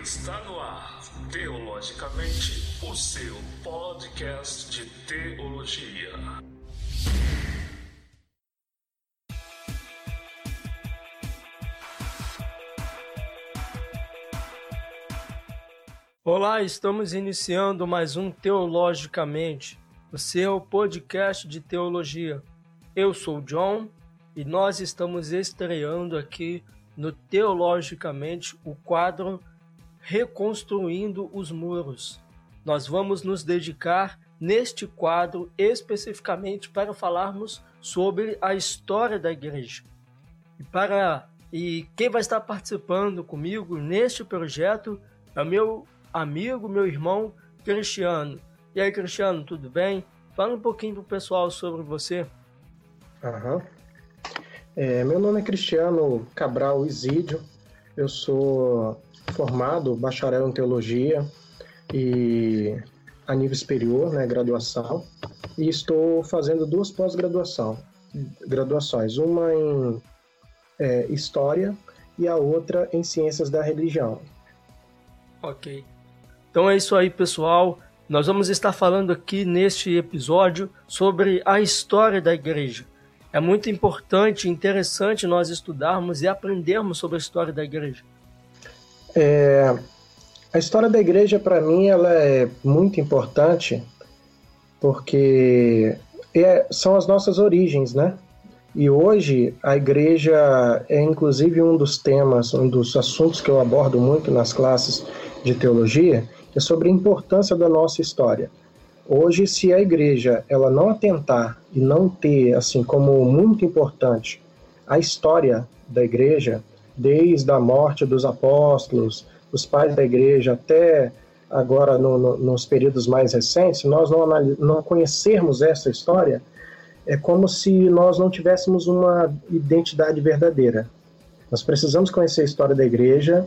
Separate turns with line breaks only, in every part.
Está no ar, Teologicamente, o seu podcast de teologia.
Olá, estamos iniciando mais um Teologicamente, o seu podcast de teologia. Eu sou John e nós estamos estreando aqui no Teologicamente o quadro Reconstruindo os Muros. Nós vamos nos dedicar neste quadro especificamente para falarmos sobre a história da igreja. E para e quem vai estar participando comigo neste projeto é meu amigo, meu irmão Cristiano. E aí, Cristiano, tudo bem? Fala um pouquinho pro pessoal sobre você.
Aham. É, meu nome é Cristiano Cabral Isídio, eu sou formado bacharel em teologia e a nível superior, né, graduação, e estou fazendo duas pós-graduação, graduações, uma em é, história e a outra em ciências da religião.
Ok. Então é isso aí, pessoal. Nós vamos estar falando aqui neste episódio sobre a história da igreja. É muito importante e interessante nós estudarmos e aprendermos sobre a história da igreja.
É, a história da igreja, para mim, ela é muito importante porque é, são as nossas origens, né? E hoje a igreja é inclusive um dos temas, um dos assuntos que eu abordo muito nas classes de teologia, é sobre a importância da nossa história. Hoje, se a igreja ela não atentar e não ter assim como muito importante a história da igreja, desde a morte dos apóstolos, os pais da igreja até agora no, no, nos períodos mais recentes, nós não, não conhecermos essa história, é como se nós não tivéssemos uma identidade verdadeira. Nós precisamos conhecer a história da igreja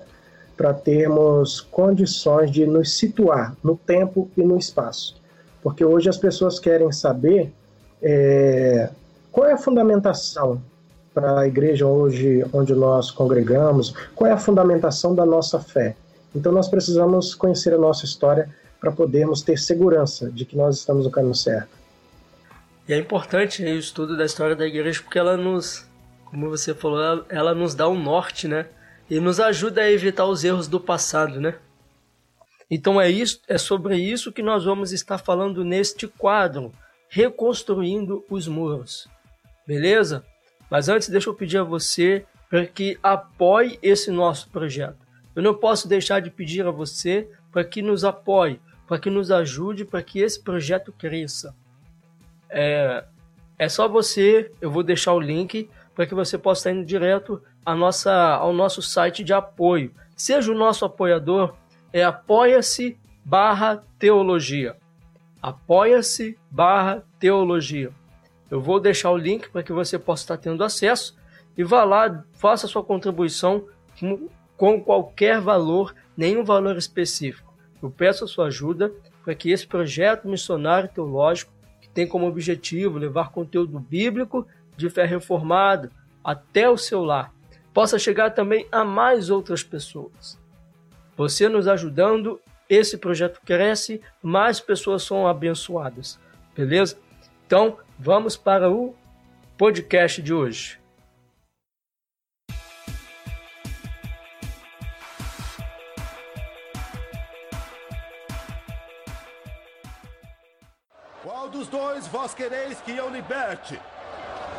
para termos condições de nos situar no tempo e no espaço. Porque hoje as pessoas querem saber é, qual é a fundamentação para a igreja hoje onde nós congregamos, qual é a fundamentação da nossa fé. Então nós precisamos conhecer a nossa história para podermos ter segurança de que nós estamos no caminho certo.
E é importante o estudo da história da igreja porque ela nos, como você falou, ela nos dá um norte, né? E nos ajuda a evitar os erros do passado, né? Então é isso, é sobre isso que nós vamos estar falando neste quadro, reconstruindo os muros. Beleza? Mas antes deixa eu pedir a você para que apoie esse nosso projeto. Eu não posso deixar de pedir a você para que nos apoie, para que nos ajude, para que esse projeto cresça. É, é só você, eu vou deixar o link para que você possa indo direto nossa, ao nosso site de apoio. Seja o nosso apoiador é apoia-se barra teologia. Apoia-se barra teologia. Eu vou deixar o link para que você possa estar tendo acesso e vá lá, faça sua contribuição com qualquer valor, nenhum valor específico. Eu peço a sua ajuda para que esse projeto missionário teológico, que tem como objetivo levar conteúdo bíblico de fé reformada até o seu lar, possa chegar também a mais outras pessoas. Você nos ajudando, esse projeto cresce, mais pessoas são abençoadas. Beleza? Então, vamos para o podcast de hoje.
Qual dos dois vós quereis que eu liberte?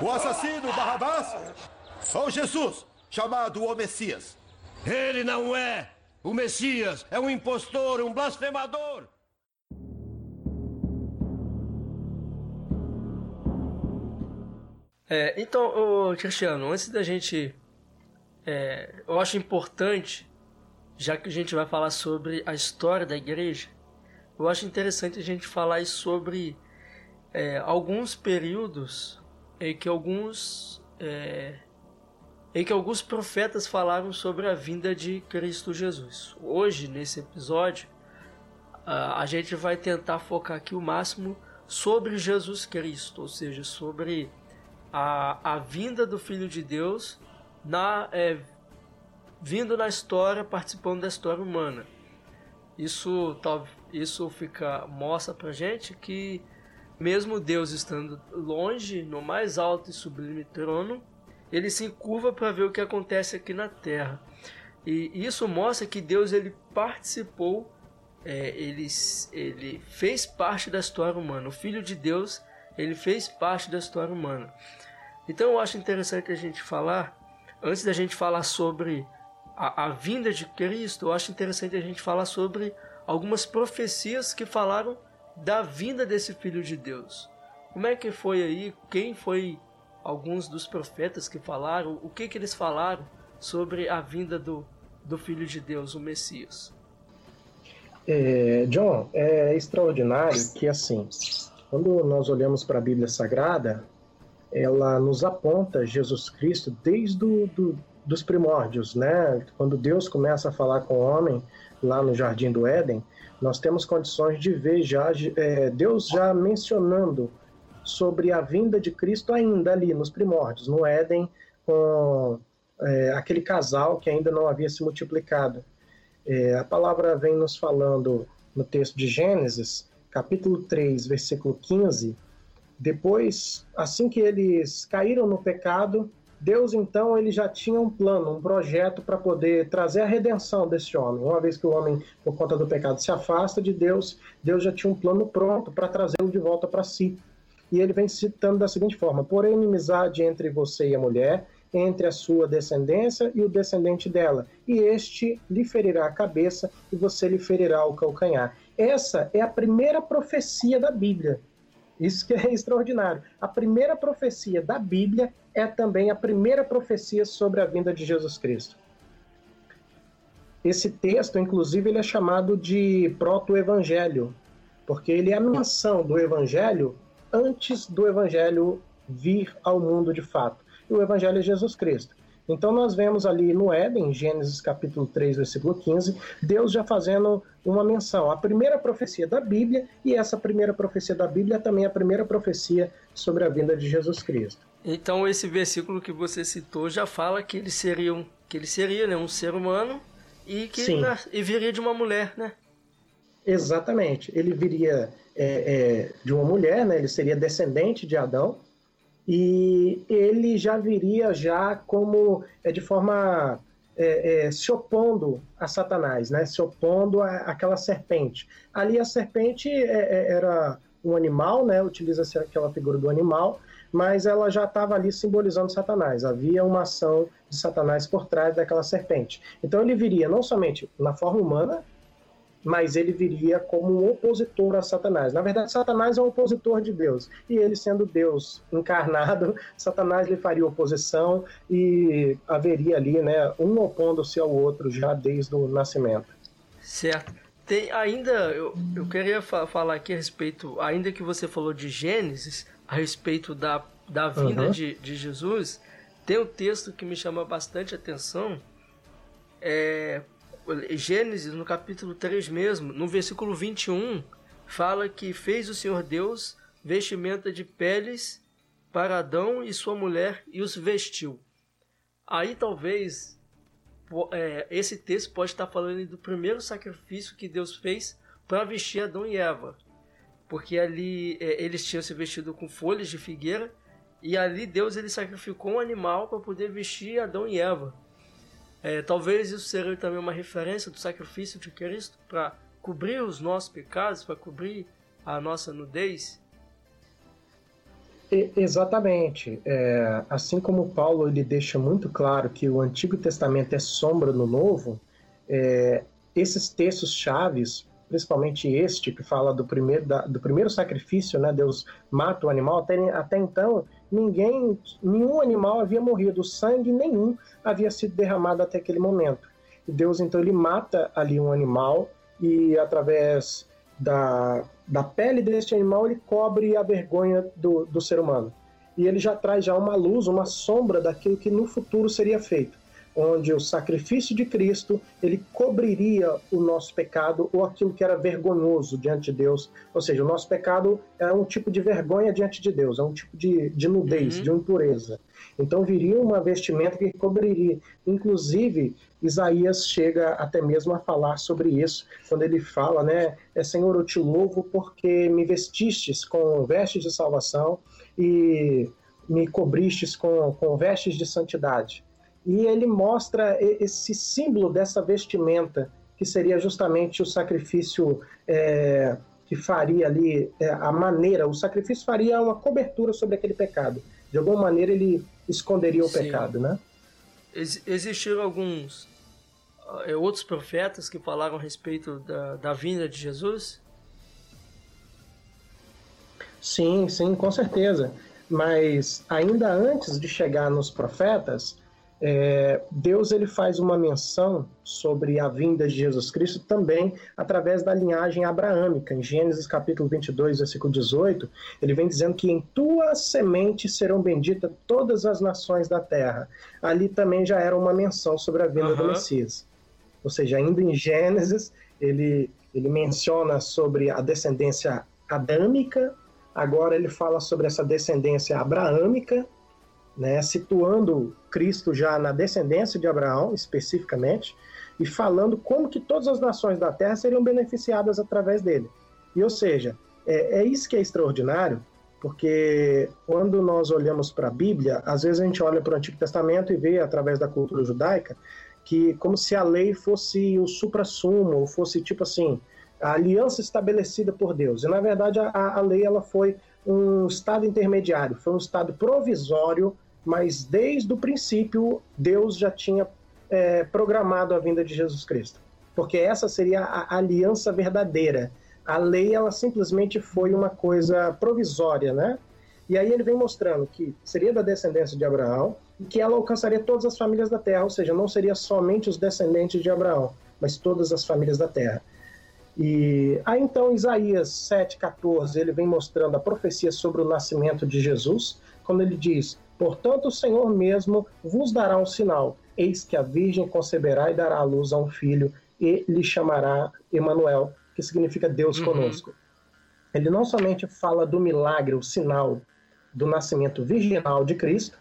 O assassino Barrabás ou Jesus, chamado o Messias?
Ele não é o Messias é um impostor, um blasfemador.
É, então, ô, Cristiano, antes da gente. É, eu acho importante, já que a gente vai falar sobre a história da igreja, eu acho interessante a gente falar sobre é, alguns períodos em que alguns é, em que alguns profetas falaram sobre a vinda de Cristo Jesus. Hoje, nesse episódio, a gente vai tentar focar aqui o máximo sobre Jesus Cristo, ou seja, sobre a, a vinda do Filho de Deus na, é, vindo na história, participando da história humana. Isso, isso fica mostra pra gente que mesmo Deus estando longe, no mais alto e sublime trono, ele se encurva para ver o que acontece aqui na Terra. E isso mostra que Deus ele participou, é, ele, ele fez parte da história humana. O Filho de Deus ele fez parte da história humana. Então eu acho interessante a gente falar, antes da gente falar sobre a, a vinda de Cristo, eu acho interessante a gente falar sobre algumas profecias que falaram da vinda desse Filho de Deus. Como é que foi aí? Quem foi alguns dos profetas que falaram? O que, que eles falaram sobre a vinda do, do Filho de Deus, o Messias?
É, John, é extraordinário que assim, quando nós olhamos para a Bíblia Sagrada, ela nos aponta Jesus Cristo desde do, do, dos primórdios, né? Quando Deus começa a falar com o homem lá no Jardim do Éden, nós temos condições de ver já é, Deus já mencionando sobre a vinda de Cristo ainda ali nos primórdios, no Éden, com é, aquele casal que ainda não havia se multiplicado. É, a palavra vem nos falando no texto de Gênesis, capítulo 3, versículo 15. Depois, assim que eles caíram no pecado, Deus então ele já tinha um plano, um projeto para poder trazer a redenção desse homem. Uma vez que o homem, por conta do pecado, se afasta de Deus, Deus já tinha um plano pronto para trazê-lo de volta para si. E ele vem citando da seguinte forma: porém, inimizade entre você e a mulher, entre a sua descendência e o descendente dela, e este lhe ferirá a cabeça e você lhe ferirá o calcanhar. Essa é a primeira profecia da Bíblia. Isso que é extraordinário. A primeira profecia da Bíblia é também a primeira profecia sobre a vinda de Jesus Cristo. Esse texto, inclusive, ele é chamado de proto-evangelho, porque ele é a menção do evangelho antes do evangelho vir ao mundo de fato. E o evangelho é Jesus Cristo. Então nós vemos ali no Éden, Gênesis capítulo 3, versículo 15, Deus já fazendo uma menção à primeira profecia da Bíblia, e essa primeira profecia da Bíblia é também a primeira profecia sobre a vinda de Jesus Cristo.
Então esse versículo que você citou já fala que ele seria um, que ele seria né, um ser humano e que e viria de uma mulher, né?
Exatamente. Ele viria é, é, de uma mulher, né? Ele seria descendente de Adão e ele já viria já como é, de forma é, é, se opondo a Satanás, né? Se opondo àquela serpente. Ali a serpente é, é, era um animal, né? Utiliza-se aquela figura do animal, mas ela já estava ali simbolizando Satanás. Havia uma ação de Satanás por trás daquela serpente. Então ele viria não somente na forma humana, mas ele viria como um opositor a Satanás. Na verdade, Satanás é um opositor de Deus. E ele, sendo Deus encarnado, Satanás lhe faria oposição e haveria ali né, um opondo-se ao outro já desde o nascimento.
Certo. Tem ainda, eu, eu queria fa falar aqui a respeito, ainda que você falou de Gênesis, a respeito da, da vinda uhum. de, de Jesus, tem um texto que me chama bastante atenção, é, Gênesis, no capítulo 3 mesmo, no versículo 21, fala que fez o Senhor Deus vestimenta de peles para Adão e sua mulher e os vestiu. Aí talvez é, esse texto pode estar falando do primeiro sacrifício que Deus fez para vestir Adão e Eva. Porque ali é, eles tinham se vestido com folhas de figueira e ali Deus ele sacrificou um animal para poder vestir Adão e Eva. É, talvez isso seja também uma referência do sacrifício de Cristo para cobrir os nossos pecados, para cobrir a nossa nudez.
exatamente. É, assim como Paulo ele deixa muito claro que o Antigo Testamento é sombra no Novo, é, esses textos chaves, principalmente este que fala do primeiro, da, do primeiro sacrifício, né, Deus mata o animal, até, até então ninguém, nenhum animal havia morrido, sangue nenhum havia sido derramado até aquele momento. E Deus então ele mata ali um animal e através da, da pele deste animal ele cobre a vergonha do, do ser humano. E ele já traz já uma luz, uma sombra daquilo que no futuro seria feito. Onde o sacrifício de Cristo ele cobriria o nosso pecado ou aquilo que era vergonhoso diante de Deus. Ou seja, o nosso pecado é um tipo de vergonha diante de Deus, é um tipo de, de nudez, uhum. de impureza. Então viria uma vestimenta que cobriria. Inclusive, Isaías chega até mesmo a falar sobre isso, quando ele fala, né? É, Senhor, eu te louvo porque me vestistes com vestes de salvação e me cobristes com, com vestes de santidade e ele mostra esse símbolo dessa vestimenta, que seria justamente o sacrifício é, que faria ali, é, a maneira, o sacrifício faria uma cobertura sobre aquele pecado. De alguma maneira ele esconderia o Sim. pecado, né?
Ex existiram alguns é, outros profetas que falaram a respeito da, da vinda de Jesus?
Sim, sim, com certeza. Mas ainda antes de chegar nos profetas, é, Deus ele faz uma menção sobre a vinda de Jesus Cristo também através da linhagem abraâmica. Em Gênesis capítulo 22, versículo 18, ele vem dizendo que em tua semente serão benditas todas as nações da terra. Ali também já era uma menção sobre a vinda uhum. do Messias. Ou seja, ainda em Gênesis, ele, ele menciona sobre a descendência adâmica, agora ele fala sobre essa descendência abraâmica, né, situando Cristo já na descendência de Abraão, especificamente, e falando como que todas as nações da terra seriam beneficiadas através dele. E, ou seja, é, é isso que é extraordinário, porque quando nós olhamos para a Bíblia, às vezes a gente olha para o Antigo Testamento e vê, através da cultura judaica, que como se a lei fosse o supra-sumo, ou fosse tipo assim, a aliança estabelecida por Deus. E na verdade a, a lei ela foi um estado intermediário, foi um estado provisório mas desde o princípio Deus já tinha é, programado a vinda de Jesus Cristo, porque essa seria a aliança verdadeira. A lei ela simplesmente foi uma coisa provisória, né? E aí ele vem mostrando que seria da descendência de Abraão e que ela alcançaria todas as famílias da terra, ou seja, não seria somente os descendentes de Abraão, mas todas as famílias da terra. E aí então Isaías 7,14 ele vem mostrando a profecia sobre o nascimento de Jesus, quando ele diz: Portanto, o Senhor mesmo vos dará um sinal: eis que a Virgem conceberá e dará à luz a um filho, e lhe chamará Emanuel, que significa Deus uhum. conosco. Ele não somente fala do milagre, o sinal do nascimento virginal de Cristo,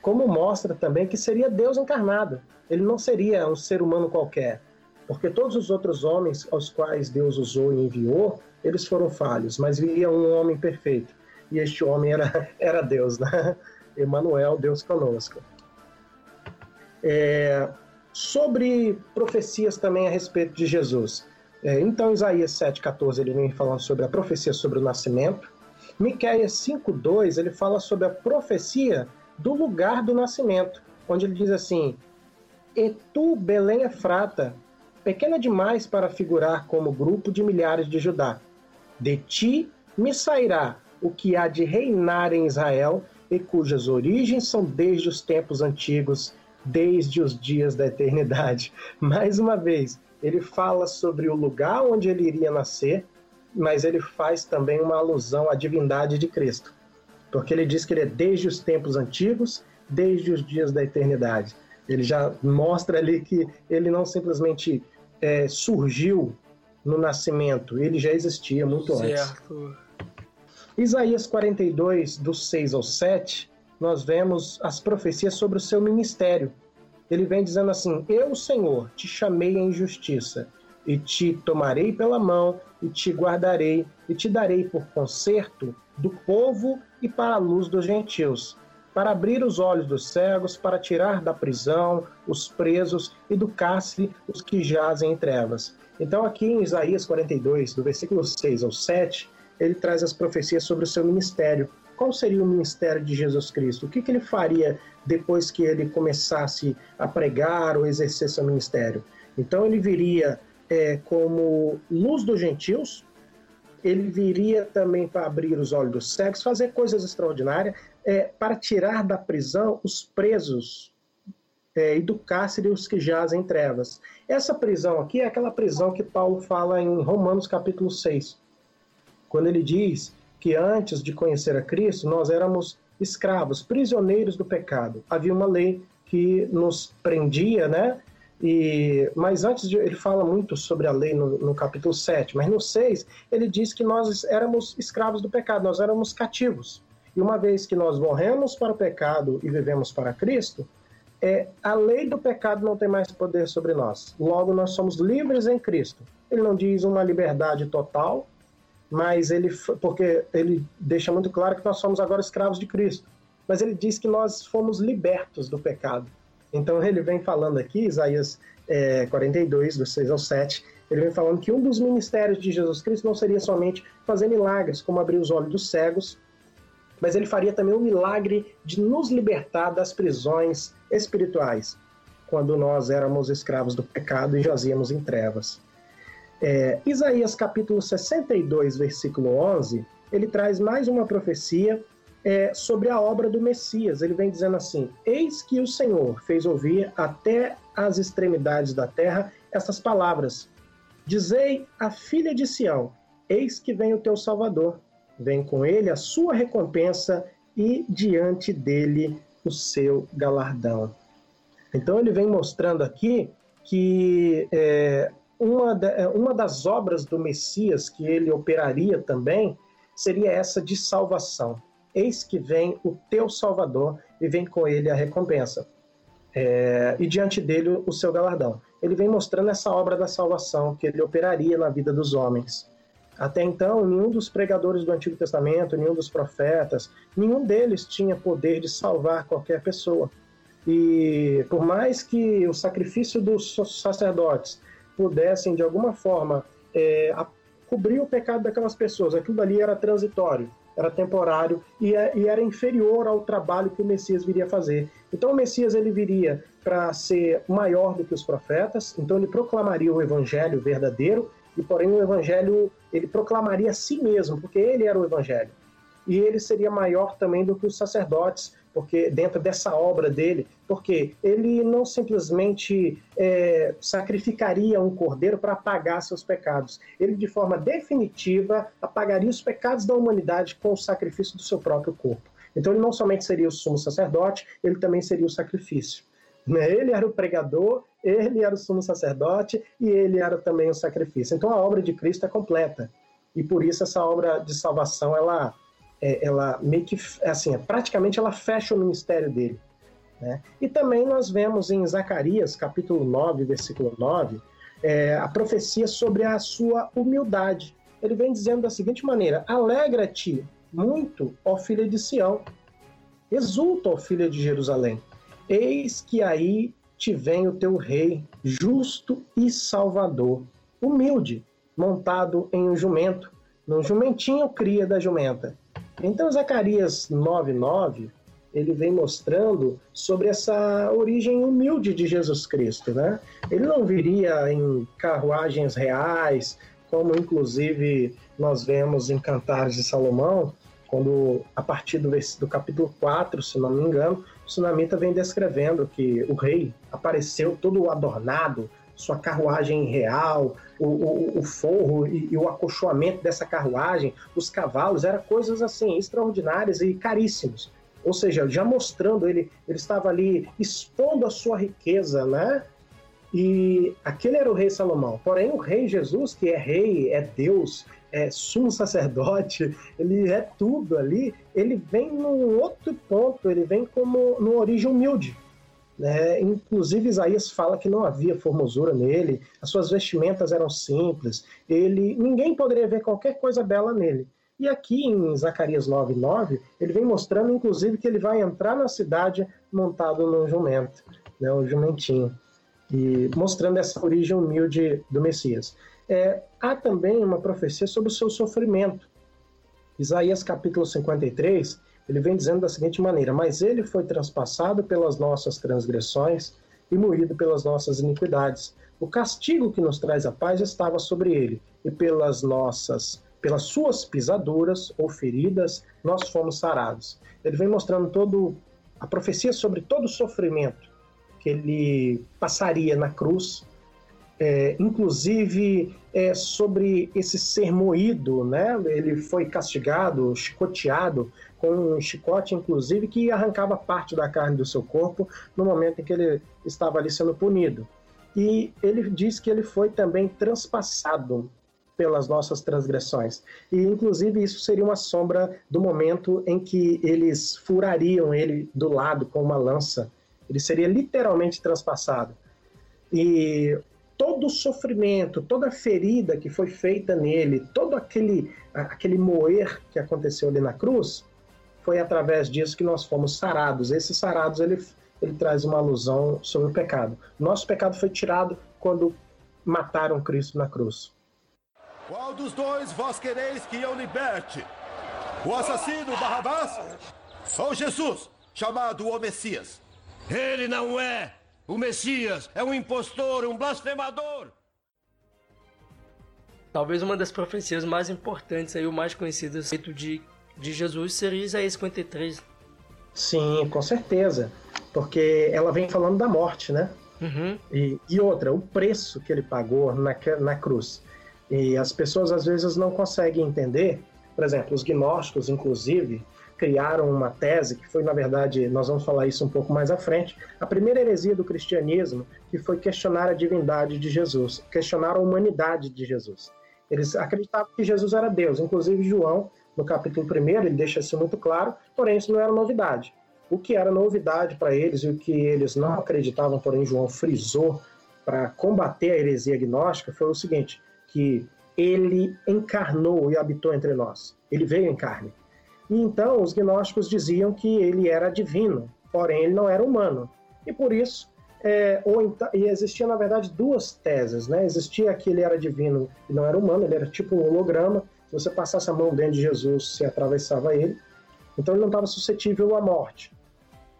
como mostra também que seria Deus encarnado. Ele não seria um ser humano qualquer, porque todos os outros homens aos quais Deus usou e enviou, eles foram falhos, mas viria um homem perfeito. E este homem era, era Deus, né? Emmanuel, Deus conosco. É, sobre profecias também a respeito de Jesus. É, então, Isaías 7,14 ele vem falando sobre a profecia sobre o nascimento. Miqueias 5,2 ele fala sobre a profecia do lugar do nascimento, onde ele diz assim: E tu, Belém Efrata, pequena demais para figurar como grupo de milhares de Judá. De ti me sairá o que há de reinar em Israel e cujas origens são desde os tempos antigos, desde os dias da eternidade. Mais uma vez, ele fala sobre o lugar onde ele iria nascer, mas ele faz também uma alusão à divindade de Cristo, porque ele diz que ele é desde os tempos antigos, desde os dias da eternidade. Ele já mostra ali que ele não simplesmente é, surgiu no nascimento, ele já existia muito certo. antes. Isaías 42, do 6 ao 7, nós vemos as profecias sobre o seu ministério. Ele vem dizendo assim: Eu, Senhor, te chamei em justiça, e te tomarei pela mão, e te guardarei, e te darei por conserto do povo e para a luz dos gentios, para abrir os olhos dos cegos, para tirar da prisão os presos e do cárcere os que jazem em trevas. Então, aqui em Isaías 42, do versículo 6 ao 7, ele traz as profecias sobre o seu ministério. Qual seria o ministério de Jesus Cristo? O que, que ele faria depois que ele começasse a pregar ou exercer seu ministério? Então ele viria é, como luz dos gentios, ele viria também para abrir os olhos dos cegos, fazer coisas extraordinárias, é, para tirar da prisão os presos é, e do cárcere os que jazem em trevas. Essa prisão aqui é aquela prisão que Paulo fala em Romanos capítulo 6 quando ele diz que antes de conhecer a Cristo, nós éramos escravos, prisioneiros do pecado. Havia uma lei que nos prendia, né? E, mas antes de, ele fala muito sobre a lei no, no, capítulo 7, mas no 6 ele diz que nós éramos escravos do pecado, nós éramos cativos. E uma vez que nós morremos para o pecado e vivemos para Cristo, é, a lei do pecado não tem mais poder sobre nós. Logo, nós somos livres em Cristo. Ele não diz uma liberdade total, mas ele, porque ele deixa muito claro que nós somos agora escravos de Cristo. Mas ele diz que nós fomos libertos do pecado. Então ele vem falando aqui, Isaías é, 42, do 6 ao 7, ele vem falando que um dos ministérios de Jesus Cristo não seria somente fazer milagres, como abrir os olhos dos cegos, mas ele faria também o milagre de nos libertar das prisões espirituais, quando nós éramos escravos do pecado e jazíamos em trevas. É, Isaías capítulo 62, versículo 11, ele traz mais uma profecia é, sobre a obra do Messias. Ele vem dizendo assim: Eis que o Senhor fez ouvir até as extremidades da terra essas palavras. Dizei à filha de Sião: Eis que vem o teu Salvador. Vem com ele a sua recompensa e diante dele o seu galardão. Então ele vem mostrando aqui que é, uma, da, uma das obras do Messias que ele operaria também seria essa de salvação. Eis que vem o teu Salvador e vem com ele a recompensa. É, e diante dele o seu galardão. Ele vem mostrando essa obra da salvação que ele operaria na vida dos homens. Até então, nenhum dos pregadores do Antigo Testamento, nenhum dos profetas, nenhum deles tinha poder de salvar qualquer pessoa. E por mais que o sacrifício dos sacerdotes pudessem, de alguma forma, é, cobrir o pecado daquelas pessoas, aquilo ali era transitório era temporário e, é, e, era inferior ao trabalho que o Messias viria fazer. Então o Messias ele viria para ser maior do que os profetas, então ele proclamaria o evangelho verdadeiro e porém o evangelho ele proclamaria a si mesmo, porque ele era o evangelho. E ele seria maior também do que os sacerdotes, porque dentro dessa obra dele, porque ele não simplesmente é, sacrificaria um cordeiro para apagar seus pecados, ele de forma definitiva apagaria os pecados da humanidade com o sacrifício do seu próprio corpo. Então ele não somente seria o sumo sacerdote, ele também seria o sacrifício. Né? Ele era o pregador, ele era o sumo sacerdote e ele era também o sacrifício. Então a obra de Cristo é completa. E por isso essa obra de salvação ela é, ela meio que, assim, praticamente ela fecha o ministério dele. Né? E também nós vemos em Zacarias, capítulo 9, versículo 9, é, a profecia sobre a sua humildade. Ele vem dizendo da seguinte maneira: Alegra-te muito, ó filha de Sião, exulta, ó filha de Jerusalém, eis que aí te vem o teu rei, justo e salvador, humilde, montado em um jumento, num jumentinho cria da jumenta. Então, Zacarias 9:9 ele vem mostrando sobre essa origem humilde de Jesus Cristo, né? Ele não viria em carruagens reais, como inclusive nós vemos em Cantares de Salomão, quando a partir do, do capítulo 4, se não me engano, o Sunamita vem descrevendo que o rei apareceu todo adornado, sua carruagem real, o, o, o forro e, e, o acolchoamento dessa carruagem, os cavalos, eram coisas assim extraordinárias e caríssimos. Ou seja, já mostrando ele, ele estava ali expondo a sua riqueza, né? E aquele era o rei Salomão. Porém, o rei Jesus, que é rei, é Deus, é sumo sacerdote, ele é tudo ali, ele vem num outro ponto, ele vem como numa origem humilde. Né? Inclusive, Isaías fala que não havia formosura nele, as suas vestimentas eram simples, ele ninguém poderia ver qualquer coisa bela nele. E aqui em Zacarias 9:9, ele vem mostrando, inclusive, que ele vai entrar na cidade montado num jumento, né, um jumentinho, e mostrando essa origem humilde do Messias. É, há também uma profecia sobre o seu sofrimento. Isaías capítulo 53, ele vem dizendo da seguinte maneira: Mas ele foi transpassado pelas nossas transgressões e moído pelas nossas iniquidades. O castigo que nos traz a paz estava sobre ele, e pelas nossas, pelas suas pisaduras ou feridas, nós fomos sarados. Ele vem mostrando todo a profecia sobre todo o sofrimento que ele passaria na cruz é, inclusive é, sobre esse ser moído, né? Ele foi castigado, chicoteado com um chicote, inclusive, que arrancava parte da carne do seu corpo no momento em que ele estava ali sendo punido. E ele diz que ele foi também transpassado pelas nossas transgressões. E, inclusive, isso seria uma sombra do momento em que eles furariam ele do lado com uma lança. Ele seria literalmente transpassado. E todo o sofrimento, toda a ferida que foi feita nele, todo aquele, aquele moer que aconteceu ali na cruz, foi através disso que nós fomos sarados. Esses sarados, ele, ele traz uma alusão sobre o pecado. Nosso pecado foi tirado quando mataram Cristo na cruz.
Qual dos dois vós quereis que eu liberte? O assassino Barrabás ou Jesus, chamado o Messias?
Ele não é! O Messias é um impostor, um blasfemador!
Talvez uma das profecias mais importantes aí, o mais conhecido respeito de, de Jesus seria Isaías 53.
Sim, com certeza. Porque ela vem falando da morte, né?
Uhum.
E, e outra, o preço que ele pagou na, na cruz. E as pessoas às vezes não conseguem entender. Por exemplo, os gnósticos, inclusive, criaram uma tese que foi, na verdade, nós vamos falar isso um pouco mais à frente, a primeira heresia do cristianismo, que foi questionar a divindade de Jesus, questionar a humanidade de Jesus. Eles acreditavam que Jesus era Deus, inclusive João, no capítulo 1, ele deixa isso muito claro, porém isso não era novidade. O que era novidade para eles e o que eles não acreditavam, porém João frisou para combater a heresia gnóstica, foi o seguinte: que ele encarnou e habitou entre nós. Ele veio em carne. E então os gnósticos diziam que ele era divino, porém ele não era humano. E por isso, é, ou então, e existia na verdade duas teses, né? Existia que ele era divino e não era humano, ele era tipo um holograma. Se você passasse a mão dentro de Jesus, você atravessava ele. Então ele não estava suscetível à morte.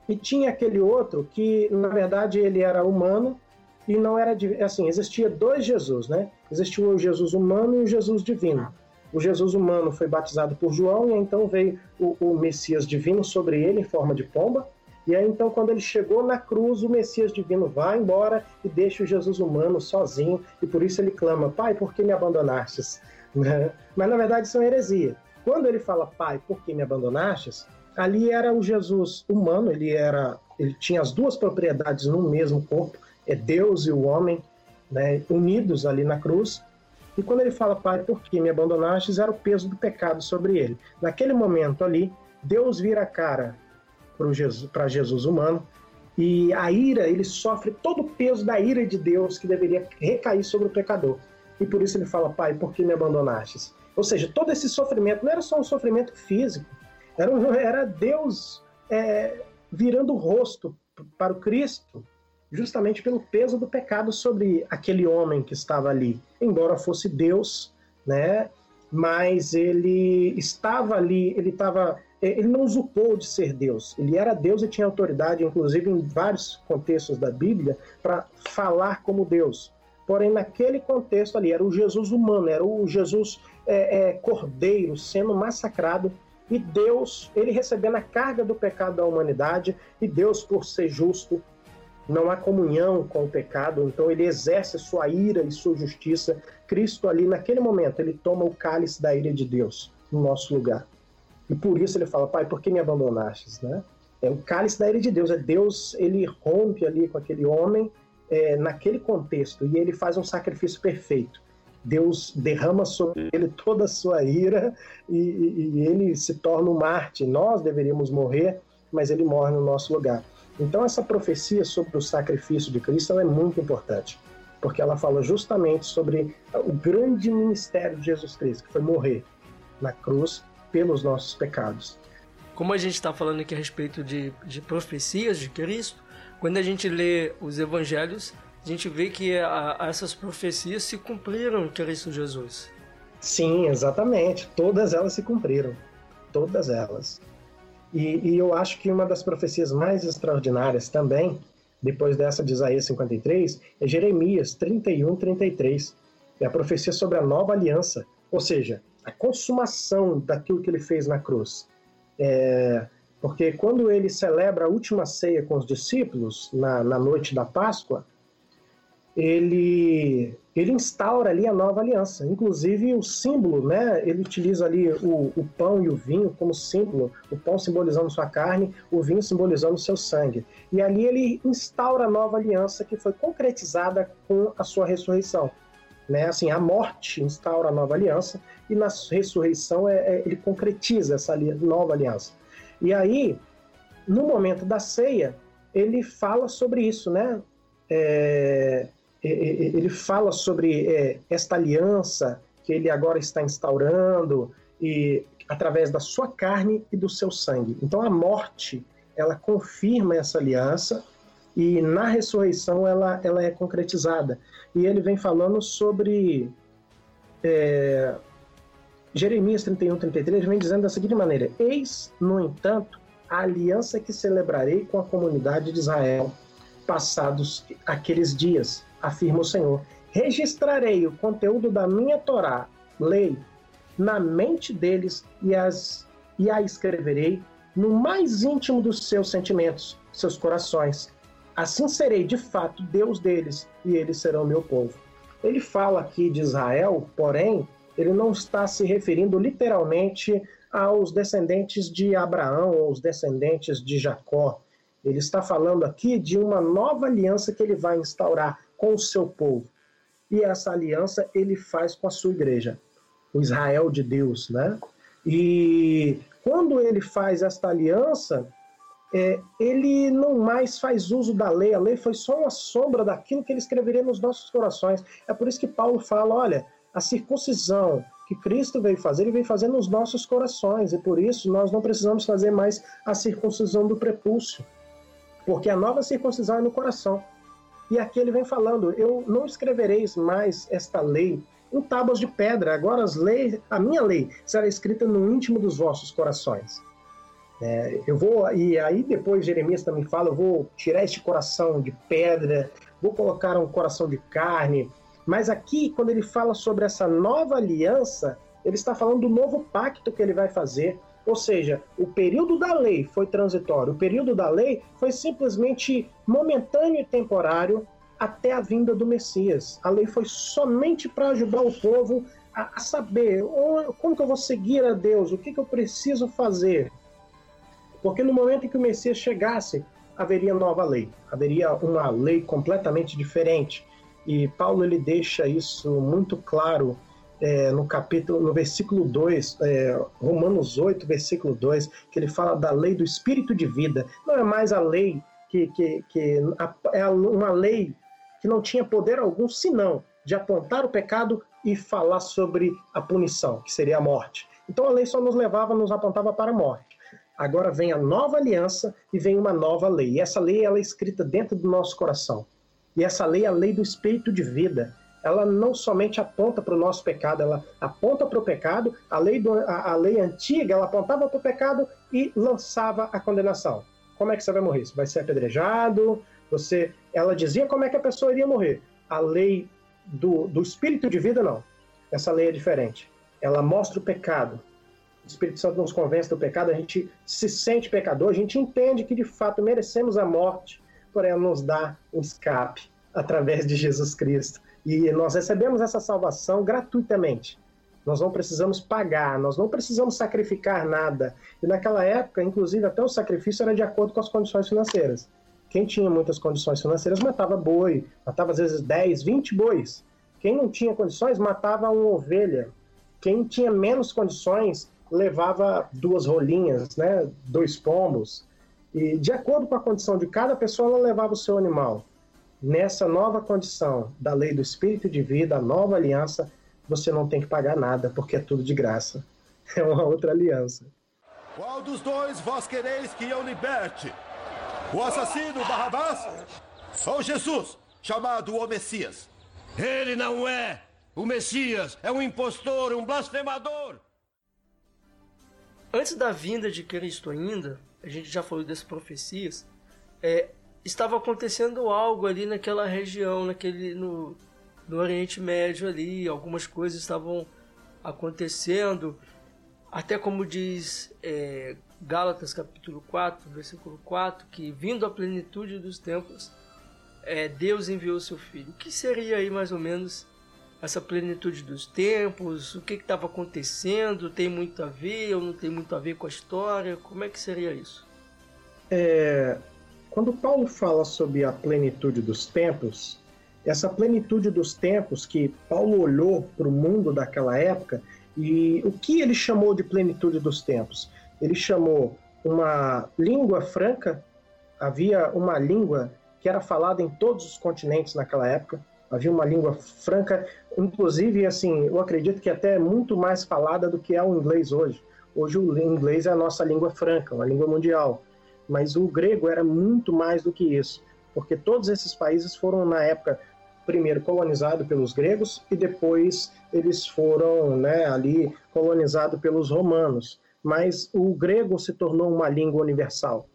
E tinha aquele outro que, na verdade, ele era humano, e não era assim, existia dois Jesus, né? Existia o Jesus humano e o Jesus divino. O Jesus humano foi batizado por João e então veio o, o Messias divino sobre ele em forma de pomba. E aí então quando ele chegou na cruz, o Messias divino vai embora e deixa o Jesus humano sozinho e por isso ele clama: "Pai, por que me abandonastes?" Né? Mas na verdade isso é uma heresia. Quando ele fala: "Pai, por que me abandonastes?", ali era o Jesus humano, ele era ele tinha as duas propriedades no mesmo corpo, é Deus e o homem né, unidos ali na cruz. E quando ele fala, Pai, por que me abandonaste? Era o peso do pecado sobre ele. Naquele momento ali, Deus vira a cara para Jesus, Jesus humano e a ira, ele sofre todo o peso da ira de Deus que deveria recair sobre o pecador. E por isso ele fala, Pai, por que me abandonastes? Ou seja, todo esse sofrimento não era só um sofrimento físico, era, era Deus é, virando o rosto para o Cristo justamente pelo peso do pecado sobre aquele homem que estava ali. Embora fosse Deus, né? Mas ele estava ali, ele estava ele não usurpou de ser Deus. Ele era Deus e tinha autoridade, inclusive em vários contextos da Bíblia, para falar como Deus. Porém, naquele contexto ali, era o Jesus humano, era o Jesus é, é, cordeiro sendo massacrado e Deus, ele recebendo a carga do pecado da humanidade, e Deus, por ser justo, não há comunhão com o pecado, então ele exerce sua ira e sua justiça. Cristo ali naquele momento, ele toma o cálice da ira de Deus no nosso lugar. E por isso ele fala, Pai, por que me abandonastes? Né? É o cálice da ira de Deus, é Deus, ele rompe ali com aquele homem é, naquele contexto e ele faz um sacrifício perfeito. Deus derrama sobre ele toda a sua ira e, e, e ele se torna um Marte. Nós deveríamos morrer, mas ele morre no nosso lugar. Então, essa profecia sobre o sacrifício de Cristo é muito importante, porque ela fala justamente sobre o grande ministério de Jesus Cristo, que foi morrer na cruz pelos nossos pecados.
Como a gente está falando aqui a respeito de, de profecias de Cristo, quando a gente lê os evangelhos, a gente vê que a, a essas profecias se cumpriram em Cristo Jesus.
Sim, exatamente. Todas elas se cumpriram. Todas elas. E, e, eu acho que uma das profecias mais extraordinárias também, depois dessa de Isaías 53, é Jeremias 31, 33. É a profecia sobre a nova aliança, ou seja, a consumação daquilo que ele fez na cruz. É, porque quando ele celebra a última ceia com os discípulos, na, na noite da Páscoa, ele ele instaura ali a nova aliança. Inclusive o símbolo, né? Ele utiliza ali o, o, pão e o vinho como símbolo, o pão simbolizando sua carne, o vinho simbolizando seu sangue. E ali ele instaura a nova aliança que foi concretizada com a sua ressurreição. Né? Assim, a morte instaura a nova aliança e na ressurreição é, é, ele concretiza essa nova aliança. E aí, no momento da ceia, ele fala sobre isso, né? É, ele fala sobre é, esta aliança que ele agora está instaurando e através da sua carne e do seu sangue. Então a morte ela confirma essa aliança e na ressurreição ela, ela é concretizada. E ele vem falando sobre é, Jeremias 31, 33, vem dizendo da seguinte maneira: Eis, no entanto, a aliança que celebrarei com a comunidade de Israel, passados aqueles dias, afirma o Senhor. Registrarei o conteúdo da minha Torá, lei, na mente deles e, as, e a escreverei no mais íntimo dos seus sentimentos, seus corações. Assim serei de fato Deus deles e eles serão meu povo. Ele fala aqui de Israel, porém, ele não está se referindo literalmente aos descendentes de Abraão ou os descendentes de Jacó. Ele está falando aqui de uma nova aliança que ele vai instaurar com o seu povo. E essa aliança ele faz com a sua igreja, o Israel de Deus, né? E quando ele faz esta aliança, é, ele não mais faz uso da lei. A lei foi só uma sombra daquilo que ele escreveria nos nossos corações. É por isso que Paulo fala: olha, a circuncisão que Cristo veio fazer, ele veio fazer nos nossos corações. E por isso nós não precisamos fazer mais a circuncisão do prepúcio. Porque a nova circuncisão é no coração. E aqui ele vem falando: eu não escrevereis mais esta lei em tábuas de pedra. Agora as leis, a minha lei será escrita no íntimo dos vossos corações. É, eu vou e aí depois Jeremias também fala: eu vou tirar este coração de pedra, vou colocar um coração de carne. Mas aqui, quando ele fala sobre essa nova aliança, ele está falando do novo pacto que ele vai fazer. Ou seja, o período da lei foi transitório, o período da lei foi simplesmente momentâneo e temporário até a vinda do Messias. A lei foi somente para ajudar o povo a, saber como que eu vou seguir a Deus, o que, que eu preciso fazer. Porque no momento em que o Messias chegasse, haveria nova lei, haveria uma lei completamente diferente. E Paulo ele deixa isso muito claro é, no capítulo, no versículo 2, é, Romanos 8, versículo 2, que ele fala da lei do espírito de vida. Não é mais a lei que, que, que a, é uma lei que não tinha poder algum, senão de apontar o pecado e falar sobre a punição, que seria a morte. Então a lei só nos levava, nos apontava para a morte. Agora vem a nova aliança e vem uma nova lei. E essa lei ela é escrita dentro do nosso coração. E essa lei é a lei do espírito de vida ela não somente aponta para o nosso pecado, ela aponta para o pecado, a lei, do, a, a lei antiga, ela apontava para o pecado e lançava a condenação. Como é que você vai morrer? Você vai ser apedrejado, você... Ela dizia como é que a pessoa iria morrer. A lei do, do espírito de vida, não. Essa lei é diferente. Ela mostra o pecado. O Espírito Santo nos convence do pecado, a gente se sente pecador, a gente entende que de fato merecemos a morte, porém ela nos dá um escape através de Jesus Cristo. E nós recebemos essa salvação gratuitamente. Nós não precisamos pagar, nós não precisamos sacrificar nada. E naquela época, inclusive, até o sacrifício era de acordo com as condições financeiras. Quem tinha muitas condições financeiras matava boi, matava às vezes 10, 20 bois. Quem não tinha condições matava uma ovelha. Quem tinha menos condições levava duas rolinhas, né, dois pombos. E de acordo com a condição de cada pessoa, ela levava o seu animal nessa nova condição da lei do espírito de vida, a nova aliança, você não tem que pagar nada, porque é tudo de graça. É uma outra aliança.
Qual dos dois vós quereis que eu liberte? O assassino Barrabás ou Jesus, chamado o Messias?
Ele não é o Messias, é um impostor, um blasfemador.
Antes da vinda de Cristo ainda, a gente já falou dessas profecias, é, estava acontecendo algo ali naquela região, naquele no, no Oriente Médio ali, algumas coisas estavam acontecendo, até como diz é, Gálatas capítulo 4, versículo 4, que vindo a plenitude dos tempos, é, Deus enviou seu filho. O que seria aí mais ou menos essa plenitude dos tempos? O que estava acontecendo? Tem muito a ver ou não tem muito a ver com a história? Como é que seria isso?
É, quando Paulo fala sobre a plenitude dos tempos, essa plenitude dos tempos que Paulo olhou para o mundo daquela época e o que ele chamou de plenitude dos tempos? Ele chamou uma língua franca, havia uma língua que era falada em todos os continentes naquela época, havia uma língua franca, inclusive, assim, eu acredito que até muito mais falada do que é o inglês hoje. Hoje o inglês é a nossa língua franca, uma língua mundial. Mas o grego era muito mais do que isso, porque todos esses países foram, na época, primeiro colonizados pelos gregos e depois eles foram né, ali colonizados pelos romanos. Mas o grego se tornou uma língua universal.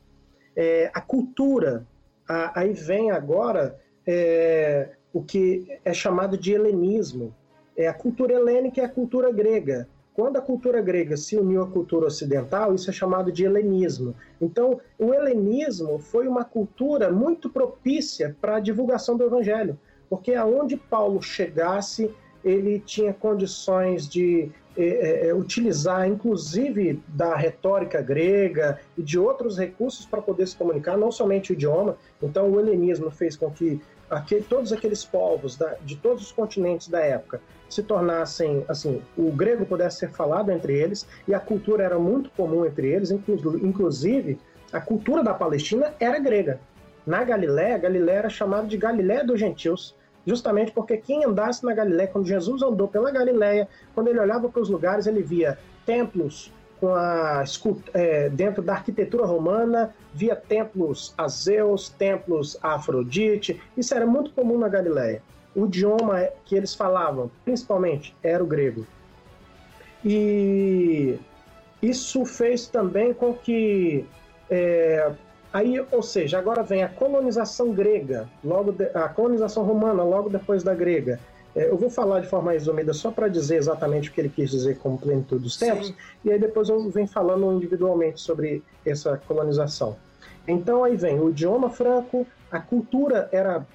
É, a cultura, a, aí vem agora é, o que é chamado de helenismo. É, a cultura helênica é a cultura grega. Quando a cultura grega se uniu à cultura ocidental, isso é chamado de helenismo. Então, o helenismo foi uma cultura muito propícia para a divulgação do evangelho porque aonde Paulo chegasse, ele tinha condições de é, utilizar, inclusive, da retórica grega e de outros recursos para poder se comunicar, não somente o idioma. Então, o helenismo fez com que aquele, todos aqueles povos da, de todos os continentes da época se tornassem, assim, o grego pudesse ser falado entre eles e a cultura era muito comum entre eles, inclusive a cultura da Palestina era grega. Na Galiléia, Galiléia era chamada de Galiléia dos gentios justamente porque quem andasse na Galiléia, quando Jesus andou pela Galiléia, quando ele olhava para os lugares, ele via templos é, dentro da arquitetura romana, via templos a Zeus, templos a Afrodite. Isso era muito comum na Galiléia. O idioma que eles falavam, principalmente, era o grego. E isso fez também com que é, Aí, ou seja, agora vem a colonização grega, logo de, a colonização romana, logo depois da grega. É, eu vou falar de forma resumida só para dizer exatamente o que ele quis dizer como plenitude dos tempos, Sim. e aí depois eu venho falando individualmente sobre essa colonização. Então aí vem o idioma franco, a cultura era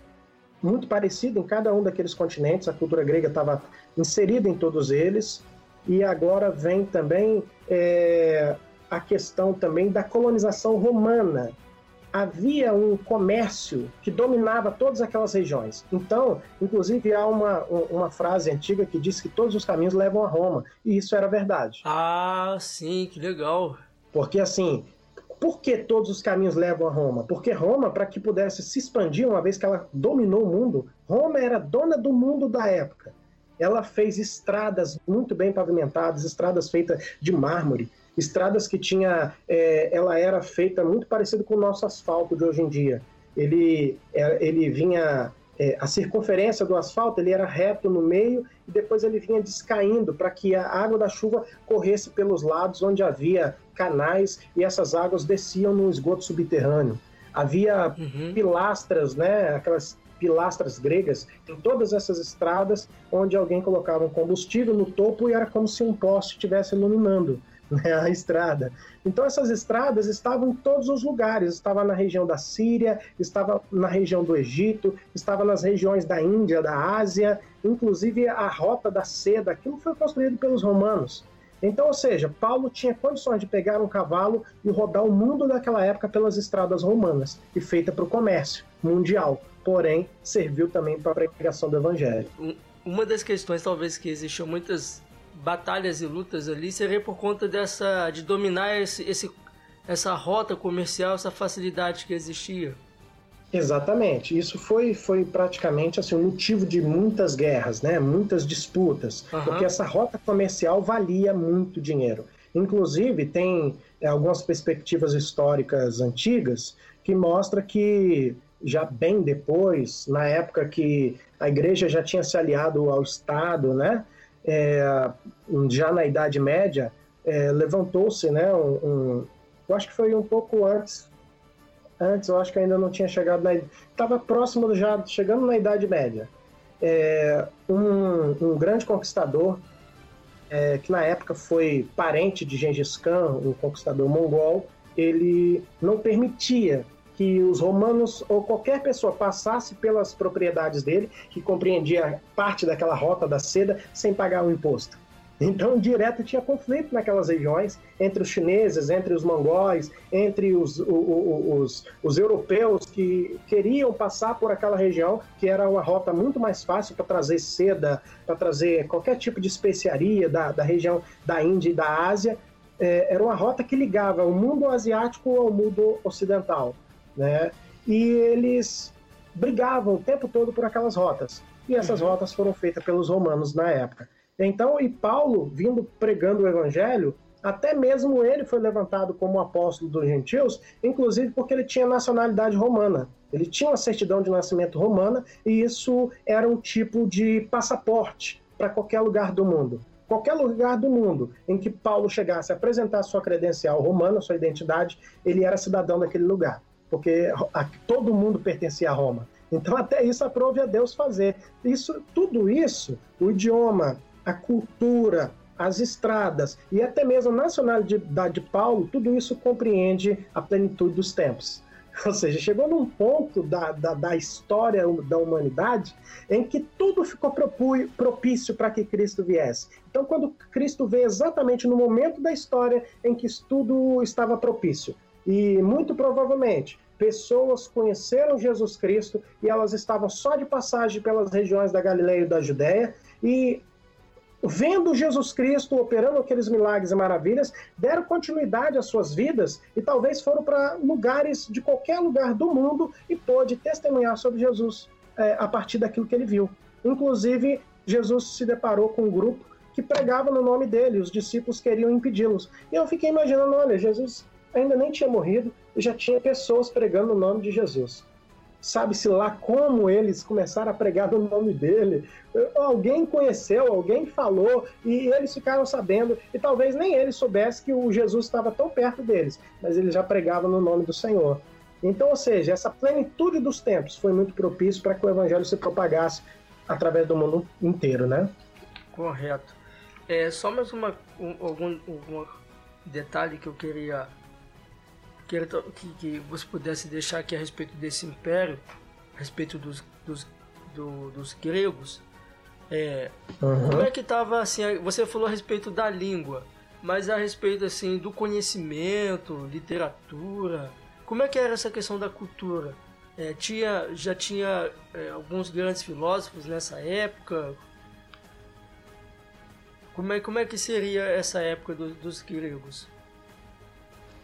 muito parecida em cada um daqueles continentes, a cultura grega estava inserida em todos eles, e agora vem também é, a questão também da colonização romana, havia um comércio que dominava todas aquelas regiões. Então, inclusive, há uma, uma frase antiga que diz que todos os caminhos levam a Roma, e isso era verdade.
Ah, sim, que legal.
Porque, assim, por que todos os caminhos levam a Roma? Porque Roma, para que pudesse se expandir, uma vez que ela dominou o mundo, Roma era dona do mundo da época. Ela fez estradas muito bem pavimentadas, estradas feitas de mármore, estradas que tinha, é, ela era feita muito parecido com o nosso asfalto de hoje em dia. Ele, é, ele vinha, é, a circunferência do asfalto ele era reto no meio e depois ele vinha descaindo para que a água da chuva corresse pelos lados onde havia canais e essas águas desciam no esgoto subterrâneo. Havia uhum. pilastras, né, aquelas pilastras gregas em todas essas estradas onde alguém colocava um combustível no topo e era como se um poste estivesse iluminando. Né, a estrada. Então essas estradas estavam em todos os lugares, estava na região da Síria, estava na região do Egito, estava nas regiões da Índia, da Ásia, inclusive a rota da seda, aquilo foi construído pelos romanos. Então, ou seja, Paulo tinha condições de pegar um cavalo e rodar o mundo daquela época pelas estradas romanas, e feita para o comércio mundial, porém serviu também para a pregação do evangelho.
Uma das questões, talvez, que existiam muitas batalhas e lutas ali seria por conta dessa de dominar esse, esse essa rota comercial, essa facilidade que existia.
Exatamente. Isso foi, foi praticamente assim, um motivo de muitas guerras, né? muitas disputas, uhum. porque essa rota comercial valia muito dinheiro. Inclusive, tem é, algumas perspectivas históricas antigas que mostra que já bem depois, na época que a igreja já tinha se aliado ao Estado, né? É, já na Idade Média, é, levantou-se, né, um, um, eu acho que foi um pouco antes, antes eu acho que ainda não tinha chegado na, estava próximo já, chegando na Idade Média, é, um, um, grande conquistador, é, que na época foi parente de Gengis Khan, um conquistador mongol, ele não permitia que os romanos ou qualquer pessoa passasse pelas propriedades dele, que compreendia parte daquela rota da seda, sem pagar o imposto. Então, direto tinha conflito naquelas regiões entre os chineses, entre os mongóis, entre os, os, os, os, europeus que queriam passar por aquela região, que era uma rota muito mais fácil para trazer seda, para trazer qualquer tipo de especiaria da, da região da Índia e da Ásia. É, era uma rota que ligava o mundo asiático ao mundo ocidental. Né? E eles brigavam o tempo todo por aquelas rotas. E essas uhum. rotas foram feitas pelos romanos na época. Então, e Paulo, vindo pregando o evangelho, até mesmo ele foi levantado como apóstolo dos gentios, inclusive porque ele tinha nacionalidade romana. Ele tinha uma certidão de nascimento romana e isso era um tipo de passaporte para qualquer lugar do mundo. Qualquer lugar do mundo em que Paulo chegasse a apresentar sua credencial romana, sua identidade, ele era cidadão daquele lugar, porque todo mundo pertencia a Roma. Então até isso aprove a Deus fazer. Isso, tudo isso, o idioma, a cultura, as estradas e até mesmo a nacionalidade de Paulo, tudo isso compreende a plenitude dos tempos. Ou seja, chegou num ponto da, da, da história da humanidade em que tudo ficou propício para que Cristo viesse. Então, quando Cristo veio exatamente no momento da história em que tudo estava propício, e muito provavelmente pessoas conheceram Jesus Cristo e elas estavam só de passagem pelas regiões da Galileia e da Judéia, e vendo Jesus Cristo operando aqueles milagres e maravilhas, deram continuidade às suas vidas e talvez foram para lugares de qualquer lugar do mundo e pôde testemunhar sobre Jesus é, a partir daquilo que ele viu. Inclusive, Jesus se deparou com um grupo que pregava no nome dele, os discípulos queriam impedi-los. E eu fiquei imaginando, olha, Jesus ainda nem tinha morrido e já tinha pessoas pregando no nome de Jesus sabe-se lá como eles começaram a pregar no nome dele. Alguém conheceu, alguém falou e eles ficaram sabendo. E talvez nem eles soubessem que o Jesus estava tão perto deles, mas eles já pregavam no nome do Senhor. Então, ou seja, essa plenitude dos tempos foi muito propício para que o evangelho se propagasse através do mundo inteiro, né?
Correto. É, só mais uma, um, algum, algum detalhe que eu queria que, que, que você pudesse deixar aqui a respeito desse império, a respeito dos, dos, do, dos gregos. É, uhum. Como é que estava assim? Você falou a respeito da língua, mas a respeito assim do conhecimento, literatura. Como é que era essa questão da cultura? É, tinha, já tinha é, alguns grandes filósofos nessa época. Como é, como é que seria essa época do, dos gregos?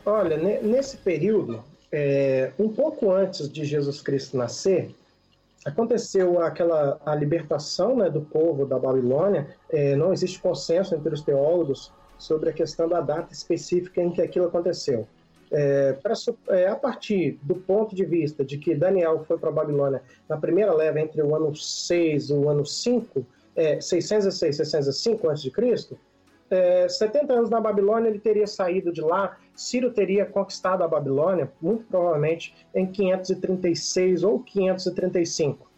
Olha, nesse período, é, um pouco antes de Jesus Cristo nascer, aconteceu aquela a libertação né, do povo da Babilônia. É, não existe consenso entre os teólogos sobre a questão da data específica em que aquilo aconteceu. É, pra, é, a partir do ponto de vista de que Daniel foi para a Babilônia na primeira leva entre o ano 6 e o ano 5, é, 606 e 605 a.C., é, 70 anos na Babilônia, ele teria saído de lá. Ciro teria conquistado a Babilônia, muito provavelmente em 536 ou 535.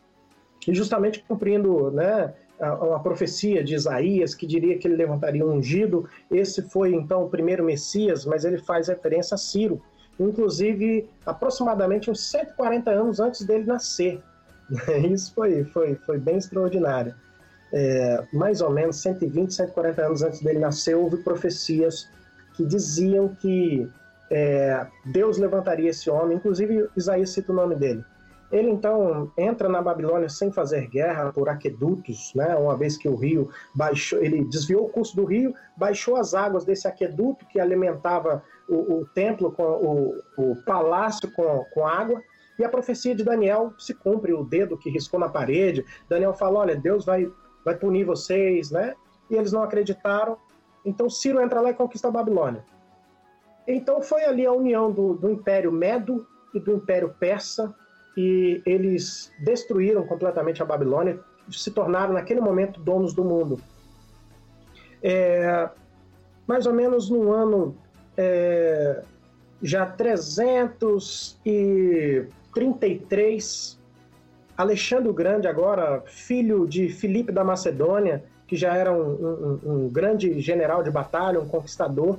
E justamente cumprindo né, a, a profecia de Isaías, que diria que ele levantaria um ungido. Esse foi então o primeiro Messias, mas ele faz referência a Ciro, inclusive aproximadamente uns 140 anos antes dele nascer. Isso foi, foi, foi bem extraordinário é, mais ou menos 120, 140 anos antes dele nascer, houve profecias que diziam que é, Deus levantaria esse homem, inclusive Isaías cita o nome dele. Ele então entra na Babilônia sem fazer guerra por aquedutos, né? Uma vez que o rio baixou, ele desviou o curso do rio, baixou as águas desse aqueduto que alimentava o, o templo, com o, o palácio com, com água. E a profecia de Daniel se cumpre, o dedo que riscou na parede. Daniel fala: olha, Deus vai vai punir vocês, né? E eles não acreditaram. Então Ciro entra lá e conquista a Babilônia. Então foi ali a união do, do Império Medo e do Império Persa, e eles destruíram completamente a Babilônia, se tornaram naquele momento donos do mundo. É, mais ou menos no ano é, já 333 Alexandre o Grande, agora filho de Filipe da Macedônia, que já era um, um, um grande general de batalha, um conquistador,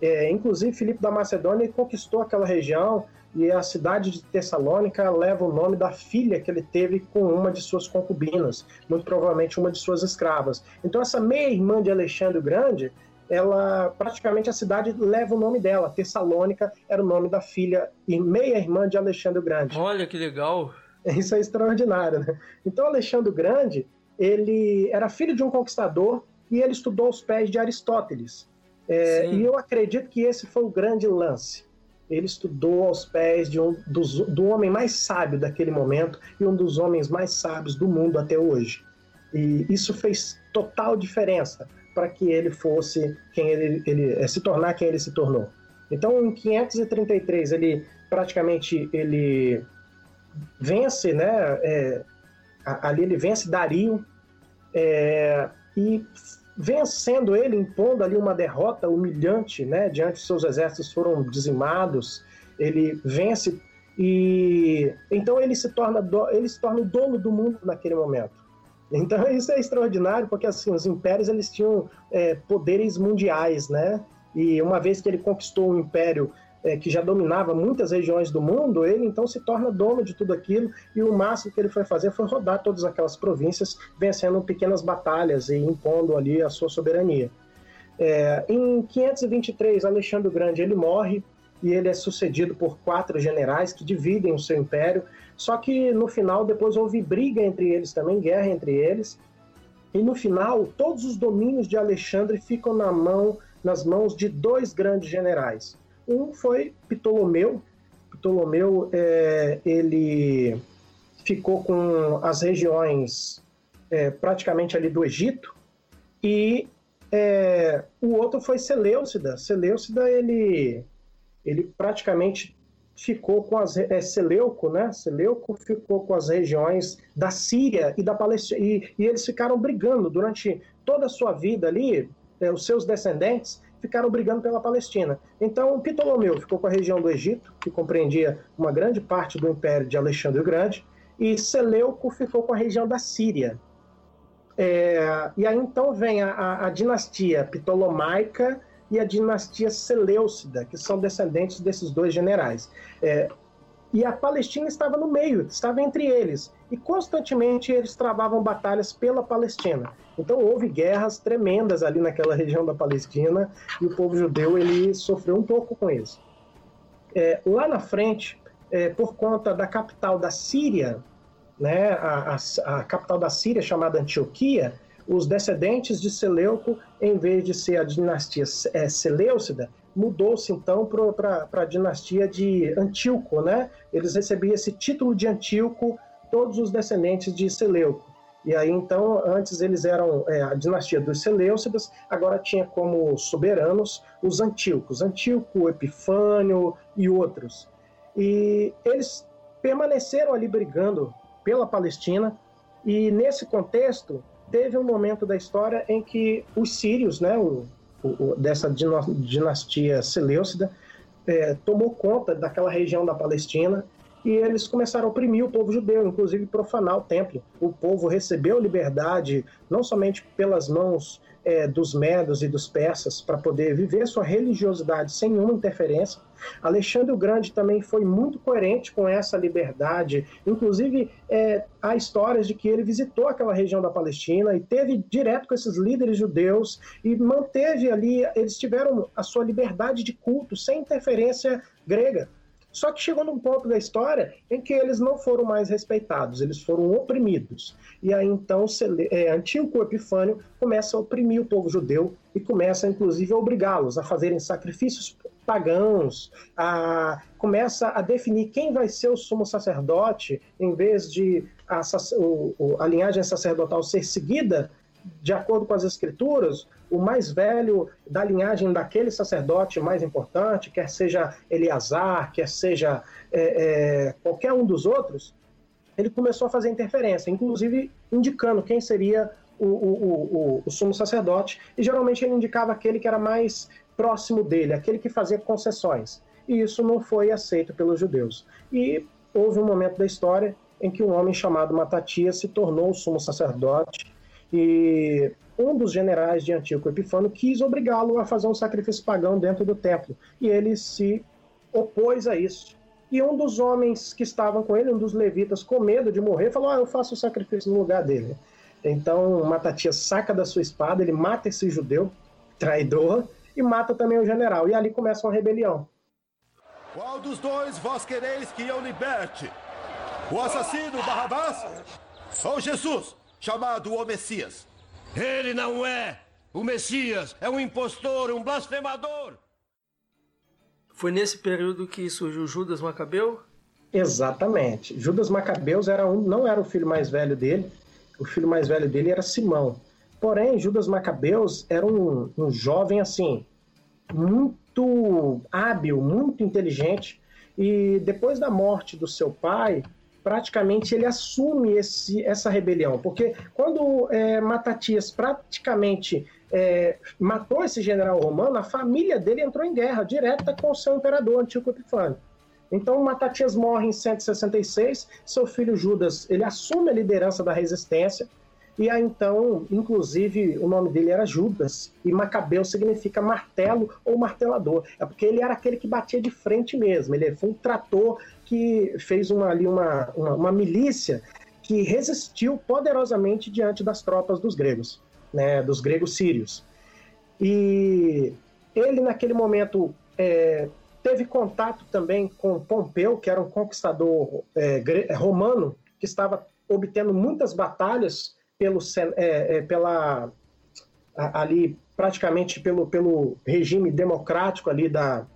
É, inclusive, Filipe da Macedônia conquistou aquela região e a cidade de Tessalônica leva o nome da filha que ele teve com uma de suas concubinas, muito provavelmente uma de suas escravas. Então, essa meia-irmã de Alexandre o Grande, ela praticamente a cidade leva o nome dela. Tessalônica era o nome da filha e meia-irmã de Alexandre o Grande.
Olha que legal!
Isso é extraordinário, né? Então, Alexandre o Grande, ele era filho de um conquistador e ele estudou aos pés de Aristóteles. É, e eu acredito que esse foi o grande lance ele estudou aos pés de um dos, do homem mais sábio daquele momento e um dos homens mais sábios do mundo até hoje. E isso fez total diferença para que ele fosse quem ele, ele eh, se tornar quem ele se tornou. Então, em 533 ele praticamente ele vence, né? É, ali ele vence Dario é, e vencendo ele, impondo ali uma derrota humilhante, né, diante de seus exércitos foram dizimados, ele vence e então ele se torna ele se torna o dono do mundo naquele momento. Então isso é extraordinário porque assim os impérios eles tinham é, poderes mundiais, né? E uma vez que ele conquistou um império é, que já dominava muitas regiões do mundo, ele então se torna dono de tudo aquilo e o máximo que ele foi fazer foi rodar todas aquelas províncias, vencendo pequenas batalhas e impondo ali a sua soberania. É, em 523, Alexandre o Grande ele morre e ele é sucedido por quatro generais que dividem o seu império. Só que no final, depois houve briga entre eles também, guerra entre eles. E no final, todos os domínios de Alexandre ficam na mão, nas mãos de dois grandes generais. Um foi Ptolomeu. Ptolomeu, é, ele ficou com as regiões é, praticamente ali do Egito, e é, o outro foi Seleucida. Seleucida, ele, ele praticamente ficou com as é, Seleuco, né? Seleuco ficou com as regiões da Síria e da Palestina e, e eles ficaram brigando durante toda a sua vida ali. É, os seus descendentes ficaram brigando pela Palestina. Então, Ptolomeu ficou com a região do Egito, que compreendia uma grande parte do império de Alexandre o Grande, e Seleuco ficou com a região da Síria. É, e aí então vem a, a, a, dinastia Ptolomaica e a dinastia Seleucida, que são descendentes desses dois generais. É, e a Palestina estava no meio, estava entre eles. E constantemente eles travavam batalhas pela Palestina. Então houve guerras tremendas ali naquela região da Palestina e o povo judeu ele sofreu um pouco com isso. É, lá na frente, é, por conta da capital da Síria, né, a, a, a, capital da Síria chamada Antioquia, os descendentes de Seleuco, em vez de ser a dinastia é, Seleucida, mudou-se então para a dinastia de Antíoco, né? Eles recebiam esse título de Antíoco, todos os descendentes de Seleuco. E aí, então, antes eles eram é, a dinastia dos Seleucidas, agora tinha como soberanos os Antíocos, Antíoco, Epifânio e outros. E eles permaneceram ali brigando pela Palestina, e nesse contexto, teve um momento da história em que os sírios, né, dessa dinastia Seleucida, é, tomou conta daquela região da Palestina e eles começaram a oprimir o povo judeu, inclusive profanar o templo. O povo recebeu liberdade não somente pelas mãos é, dos medos e dos persas para poder viver sua religiosidade sem nenhuma interferência. Alexandre o Grande também foi muito coerente com essa liberdade. Inclusive, é, há histórias de que ele visitou aquela região da Palestina e teve direto com esses líderes judeus e manteve ali, eles tiveram a sua liberdade de culto sem interferência grega. Só que chegou num ponto da história em que eles não foram mais respeitados, eles foram oprimidos. E aí então é, Antíoco Epifânio começa a oprimir o povo judeu e começa inclusive a obrigá-los a fazerem sacrifícios pagãos, a, começa a definir quem vai ser o sumo sacerdote, em vez de a, a linhagem sacerdotal ser seguida de acordo com as escrituras, o mais velho da linhagem daquele sacerdote mais importante, quer seja Eleazar, quer seja é, é, qualquer um dos outros, ele começou a fazer interferência, inclusive indicando quem seria o, o, o, o, sumo sacerdote, e geralmente ele indicava aquele que era mais próximo dele, aquele que fazia concessões. E isso não foi aceito pelos judeus. E houve um momento da história em que um homem chamado Matatias se tornou o sumo sacerdote E um dos generais de Antíoco Epifânio quis obrigá-lo a fazer um sacrifício pagão dentro do templo. E ele se opôs a isso. E um dos homens que estavam com ele, um dos levitas, com medo de morrer, falou: ah, Eu faço o sacrifício no lugar dele. Então Matatias saca da sua espada, ele mata esse judeu, traidor, e mata também o general. E ali começa uma rebelião.
Qual dos dois vós quereis que eu liberte? O assassino Barrabás ou Jesus, chamado o Messias?
Ele não é! O Messias é um impostor, um blasfemador!
Foi nesse período que surgiu Judas Macabeu?
Exatamente. Judas Macabeus era um, não era o filho mais velho dele, o filho mais velho dele era Simão. Porém, Judas Macabeus era um, um jovem assim, muito hábil, muito inteligente, e depois da morte do seu pai, praticamente ele assume esse, essa rebelião, porque quando é, Matatias praticamente é, matou esse general romano, a família dele entrou em guerra direta com o seu imperador Antíoco Epifânio. Então Matatias morre em 166, seu filho Judas ele assume a liderança da resistência, e aí então, inclusive, o nome dele era Judas, e Macabeu significa martelo ou martelador. É porque ele era aquele que batia de frente mesmo. Ele foi um trator que fez uma, ali uma, uma, uma milícia que resistiu poderosamente diante das tropas dos gregos, né, dos gregos sírios. E ele, naquele momento, é, teve contato também com Pompeu, que era um conquistador é, romano, que estava obtendo muitas batalhas pelo, é, é, pela ali praticamente pelo, pelo regime democrático ali da,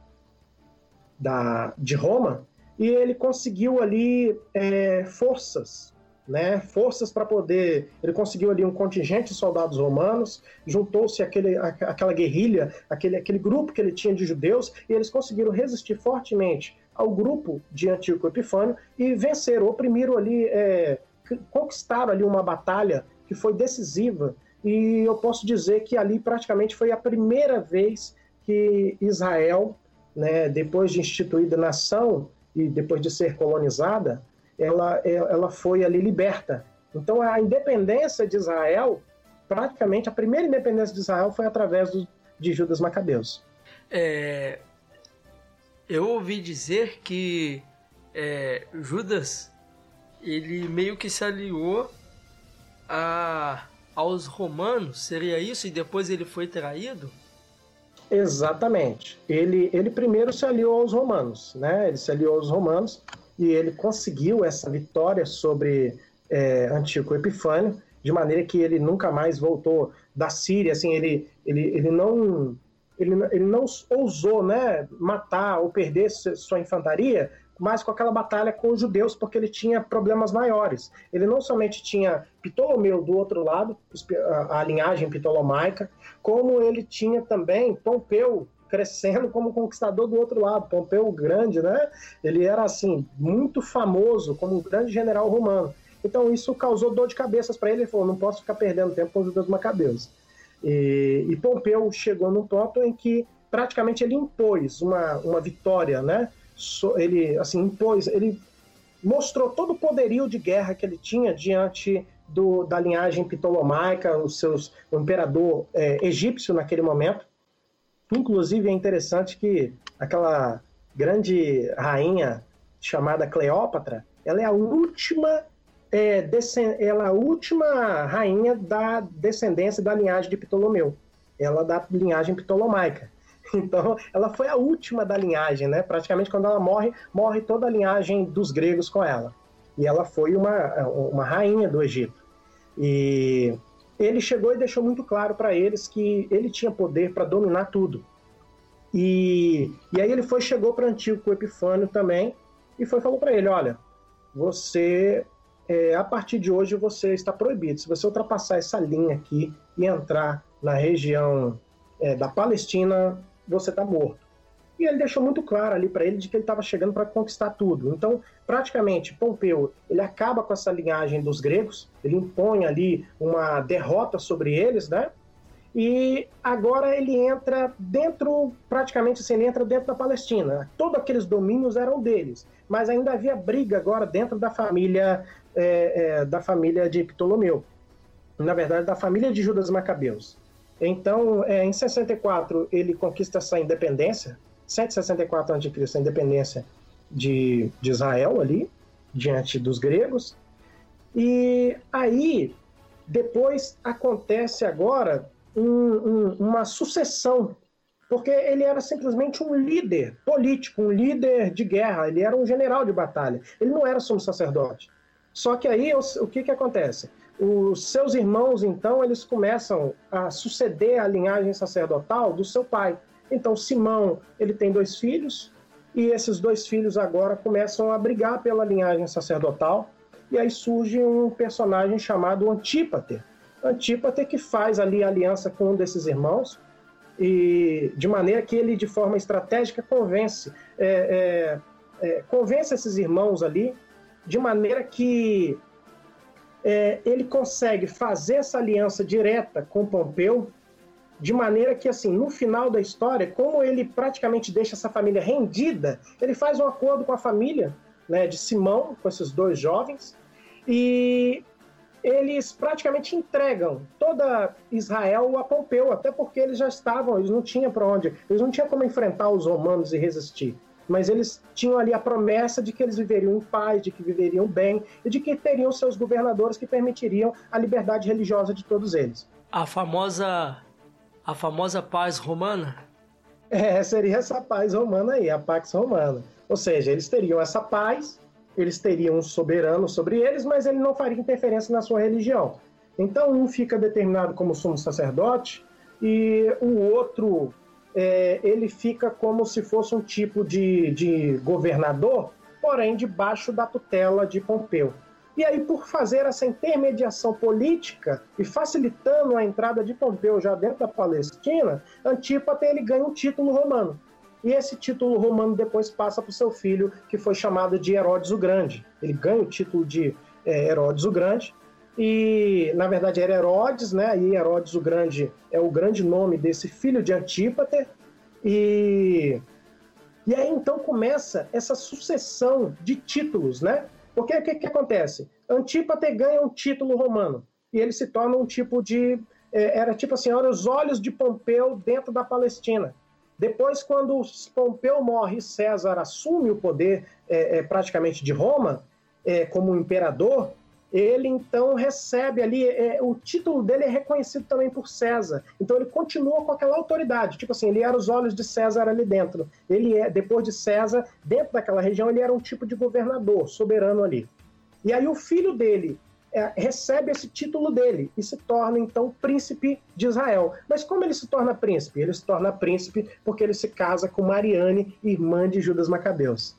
da de Roma e ele conseguiu ali é, forças né, forças para poder. Ele conseguiu ali um contingente de soldados romanos, juntou-se aquele, aquela guerrilha, aquele, aquele grupo que ele tinha de judeus, e eles conseguiram resistir fortemente ao grupo de Antíoco Epifânio e venceram, oprimiram ali, é, conquistaram ali uma batalha que foi decisiva. E eu posso dizer que ali praticamente foi a primeira vez que Israel, né, depois de instituída nação e depois de ser colonizada, ela, ela foi ali liberta. Então a independência de Israel, praticamente a primeira independência de Israel foi através do, de Judas Macabeus.
É, eu ouvi dizer que é, Judas ele meio que se aliou a, aos romanos, seria isso? E depois ele foi traído?
Exatamente. Ele, ele primeiro se aliou aos romanos, né? Ele se aliou aos romanos e ele conseguiu essa vitória sobre é, Antíoco Epifânio, de maneira que ele nunca mais voltou da Síria, assim, ele, ele, ele não ele, ele não ousou né, matar ou perder sua infantaria, mas com aquela batalha com os judeus, porque ele tinha problemas maiores. Ele não somente tinha Ptolomeu do outro lado, a linhagem ptolomaica, como ele tinha também Pompeu crescendo como conquistador do outro lado. Pompeu o Grande, né? Ele era assim muito famoso como um grande general romano. Então isso causou dor de cabeças para ele. Ele falou: não posso ficar perdendo tempo com os judeus macabeus. E, e Pompeu chegou num ponto em que praticamente ele impôs uma, uma vitória, né? Ele assim impôs, ele mostrou todo o poderio de guerra que ele tinha diante do, da linhagem ptolomaica, os seus, o imperador é, egípcio naquele momento. Inclusive é interessante que aquela grande rainha chamada Cleópatra, ela é a última é, ela é a última rainha da descendência da linhagem de Ptolomeu. Ela é da linhagem ptolomaica. Então, ela foi a última da linhagem, né? Praticamente quando ela morre, morre toda a linhagem dos gregos com ela. E ela foi uma, uma rainha do Egito. E ele chegou e deixou muito claro para eles que ele tinha poder para dominar tudo. E, e aí ele foi chegou para Antíoco Epifânio também e foi falou para ele, olha, você é, a partir de hoje você está proibido. Se você ultrapassar essa linha aqui e entrar na região é, da Palestina, você está morto. E ele deixou muito claro ali para ele de que ele estava chegando para conquistar tudo. Então, praticamente, Pompeu ele acaba com essa linhagem dos gregos, ele impõe ali uma derrota sobre eles, né? E agora ele entra dentro, praticamente assim, ele entra dentro da Palestina. Todos aqueles domínios eram deles, mas ainda havia briga agora dentro da família é, é, da família de Ptolomeu. na verdade, da família de Judas Macabeus. Então, é, em 64, ele conquista essa independência, 164 a.C., a independência de, de Israel ali, diante dos gregos. E aí, depois acontece agora um, um, uma sucessão, porque ele era simplesmente um líder político, um líder de guerra, ele era um general de batalha, ele não era sumo sacerdote. Só que aí o, o que, que acontece? Os seus irmãos, então, eles começam a suceder a linhagem sacerdotal do seu pai. Então, Simão, ele tem dois filhos, e esses dois filhos agora começam a brigar pela linhagem sacerdotal, e aí surge um personagem chamado Antípater. Antípater que faz ali aliança com um desses irmãos, e de maneira que ele, de forma estratégica, convence, é, é, é, convence esses irmãos ali, de maneira que é, ele consegue fazer essa aliança direta com Pompeu, de maneira que, assim, no final da história, como ele praticamente deixa essa família rendida, ele faz um acordo com a família né, de Simão, com esses dois jovens, e eles praticamente entregam toda Israel a Pompeu, até porque eles já estavam, eles não tinham para onde, eles não tinham como enfrentar os romanos e resistir mas eles tinham ali a promessa de que eles viveriam em paz, de que viveriam bem e de que teriam seus governadores que permitiriam a liberdade religiosa de todos eles.
A famosa a famosa paz romana?
É, seria essa paz romana aí, a Pax Romana. Ou seja, eles teriam essa paz, eles teriam um soberano sobre eles, mas ele não faria interferência na sua religião. Então, um fica determinado como sumo sacerdote e o outro é, ele fica como se fosse um tipo de, de governador, porém debaixo da tutela de Pompeu. E aí, por fazer essa intermediação política e facilitando a entrada de Pompeu já dentro da Palestina, Antípate ele ganha um título romano. E esse título romano depois passa para o seu filho, que foi chamado de Herodes o Grande. Ele ganha o título de é, Herodes o Grande, e na verdade era Herodes, né? E Herodes o Grande é o grande nome desse filho de Antípater. E e aí então começa essa sucessão de títulos, né? Porque o que, que acontece? Antípater ganha um título romano e ele se torna um tipo de é, era tipo assim, olha os olhos de Pompeu dentro da Palestina. Depois, quando Pompeu morre e César assume o poder é, é, praticamente de Roma, é, como imperador, ele então recebe ali, é, o título dele é reconhecido também por César. Então ele continua com aquela autoridade, tipo assim, ele era os olhos de César ali dentro. Ele é, depois de César, dentro daquela região, ele era um tipo de governador, soberano ali. E aí o filho dele é, recebe esse título dele e se torna então príncipe de Israel. Mas como ele se torna príncipe? Ele se torna príncipe porque ele se casa com Mariane, irmã de Judas Macabeus.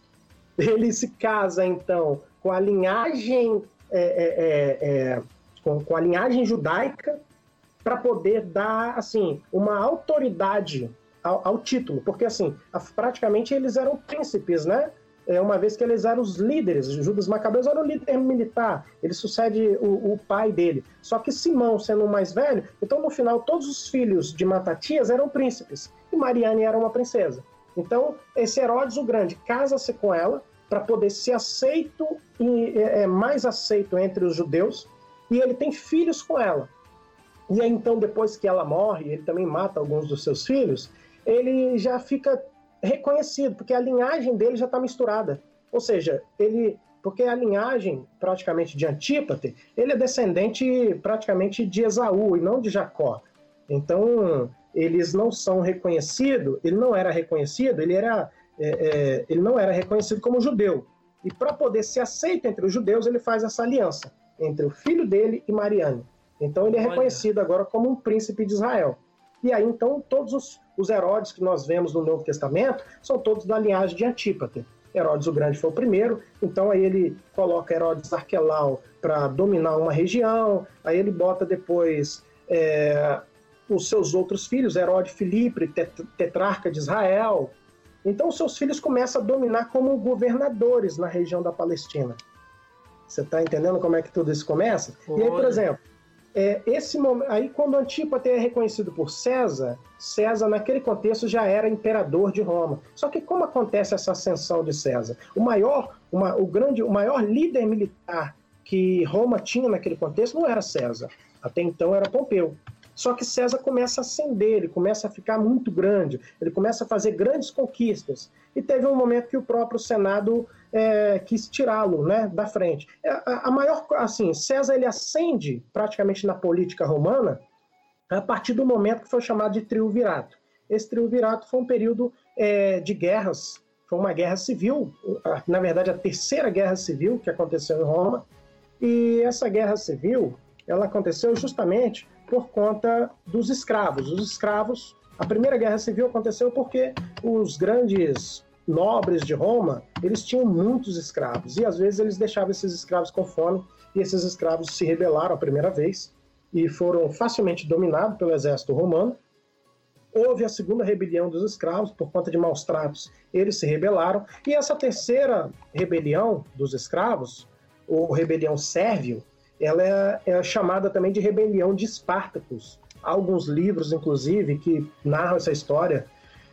Ele se casa então com a linhagem é, é, é, é, com, com a linhagem judaica para poder dar assim uma autoridade ao, ao, título, porque assim a, praticamente eles eram príncipes, né? É, uma vez que eles eram os líderes, Judas Macabeus era o líder militar, ele sucede o, o, pai dele. Só que Simão, sendo o mais velho, então no final todos os filhos de Matatias eram príncipes e Mariane era uma princesa. Então esse Herodes o Grande casa-se com ela, para poder ser aceito e é, é, mais aceito entre os judeus, e ele tem filhos com ela. E aí, então, depois que ela morre, ele também mata alguns dos seus filhos, ele já fica reconhecido, porque a linhagem dele já está misturada. Ou seja, ele. Porque a linhagem praticamente de Antípate, ele é descendente praticamente de Esaú e não de Jacó. Então, eles não são reconhecidos, ele não era reconhecido, ele era é, é, ele não era reconhecido como judeu. E para poder ser aceito entre os judeus, ele faz essa aliança entre o filho dele e Mariane. Então ele é reconhecido agora como um príncipe de Israel. E aí então todos os, os Herodes que nós vemos no Novo Testamento são todos da linhagem de Antípater. Herodes o Grande foi o primeiro, então aí ele coloca Herodes Arquelau para dominar uma região, aí ele bota depois é, os seus outros filhos, Herodes Filipe, tetrarca de Israel, então, seus filhos começam a dominar como governadores na região da Palestina. Você está entendendo como é que tudo isso começa? E aí, por exemplo, é, esse momento, aí quando Antípater é reconhecido por César, César naquele contexto já era imperador de Roma. Só que como acontece essa ascensão de César? O maior, uma, o grande, o maior líder militar que Roma tinha naquele contexto não era César. Até então era Pompeu. Só que César começa a ascender, ele começa a ficar muito grande, ele começa a fazer grandes conquistas. E teve um momento que o próprio Senado é, quis tirá-lo né, da frente. É, a, a, maior, assim, César ele ascende praticamente na política romana a partir do momento que foi chamado de triunvirato. Esse triunvirato foi um período é, de guerras, foi uma guerra civil, na verdade a terceira guerra civil que aconteceu em Roma, e essa guerra civil ela aconteceu justamente por conta dos escravos. Os escravos, a primeira guerra civil aconteceu porque os grandes nobres de Roma, eles tinham muitos escravos e às vezes eles deixavam esses escravos com fome e esses escravos se rebelaram a primeira vez e foram facilmente dominados pelo exército romano. Houve a segunda rebelião dos escravos por conta de maus tratos, eles se rebelaram e essa terceira rebelião dos escravos, ou rebelião sérvio, ela é, é chamada também de rebelião de Espartacus. Há alguns livros, inclusive, que narram essa história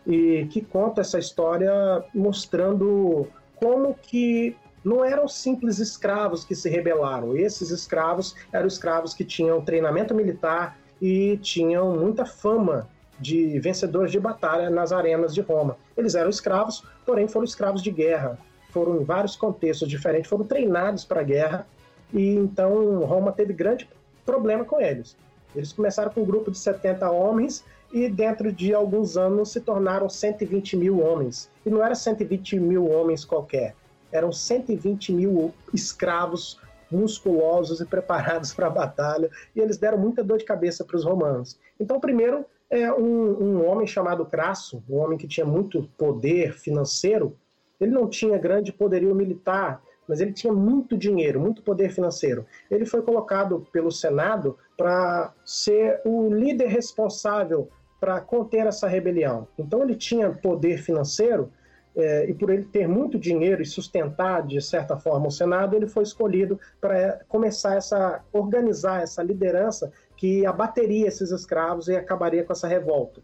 e que conta essa história mostrando como que não eram simples escravos que se rebelaram. Esses escravos eram escravos que tinham treinamento militar e tinham muita fama de vencedores de batalha nas arenas de Roma. Eles eram escravos, porém foram escravos de guerra. Foram em vários contextos diferentes, foram treinados para a guerra e então Roma teve grande problema com eles. Eles começaram com um grupo de 70 homens e dentro de alguns anos se tornaram 120 mil homens. E não era 120 mil homens qualquer, eram 120 mil escravos musculosos e preparados para a batalha, e eles deram muita dor de cabeça para os romanos. Então, primeiro, é um, um homem chamado Crasso, um homem que tinha muito poder financeiro, ele não tinha grande poderio militar, mas ele tinha muito dinheiro, muito poder financeiro. Ele foi colocado pelo Senado para ser o líder responsável para conter essa rebelião. Então ele tinha poder financeiro é, e por ele ter muito dinheiro e sustentar de certa forma o Senado, ele foi escolhido para começar essa organizar essa liderança que abateria esses escravos e acabaria com essa revolta.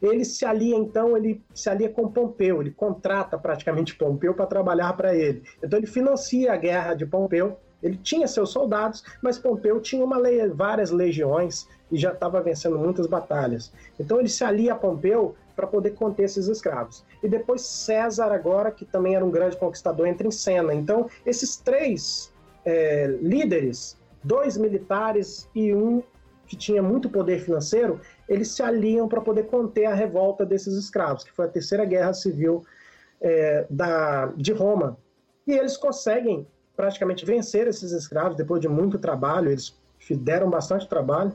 Ele se alia, então, ele se alia com Pompeu, ele contrata praticamente Pompeu para trabalhar para ele. Então ele financia a guerra de Pompeu, ele tinha seus soldados, mas Pompeu tinha uma várias legiões e já estava vencendo muitas batalhas. Então ele se alia a Pompeu para poder conter esses escravos. E depois César, agora, que também era um grande conquistador, entra em cena. Então, esses três é, líderes, dois militares e um que tinha muito poder financeiro, eles se aliam para poder conter a revolta desses escravos, que foi a terceira guerra civil é, da, de Roma. E eles conseguem praticamente vencer esses escravos depois de muito trabalho, eles deram bastante trabalho,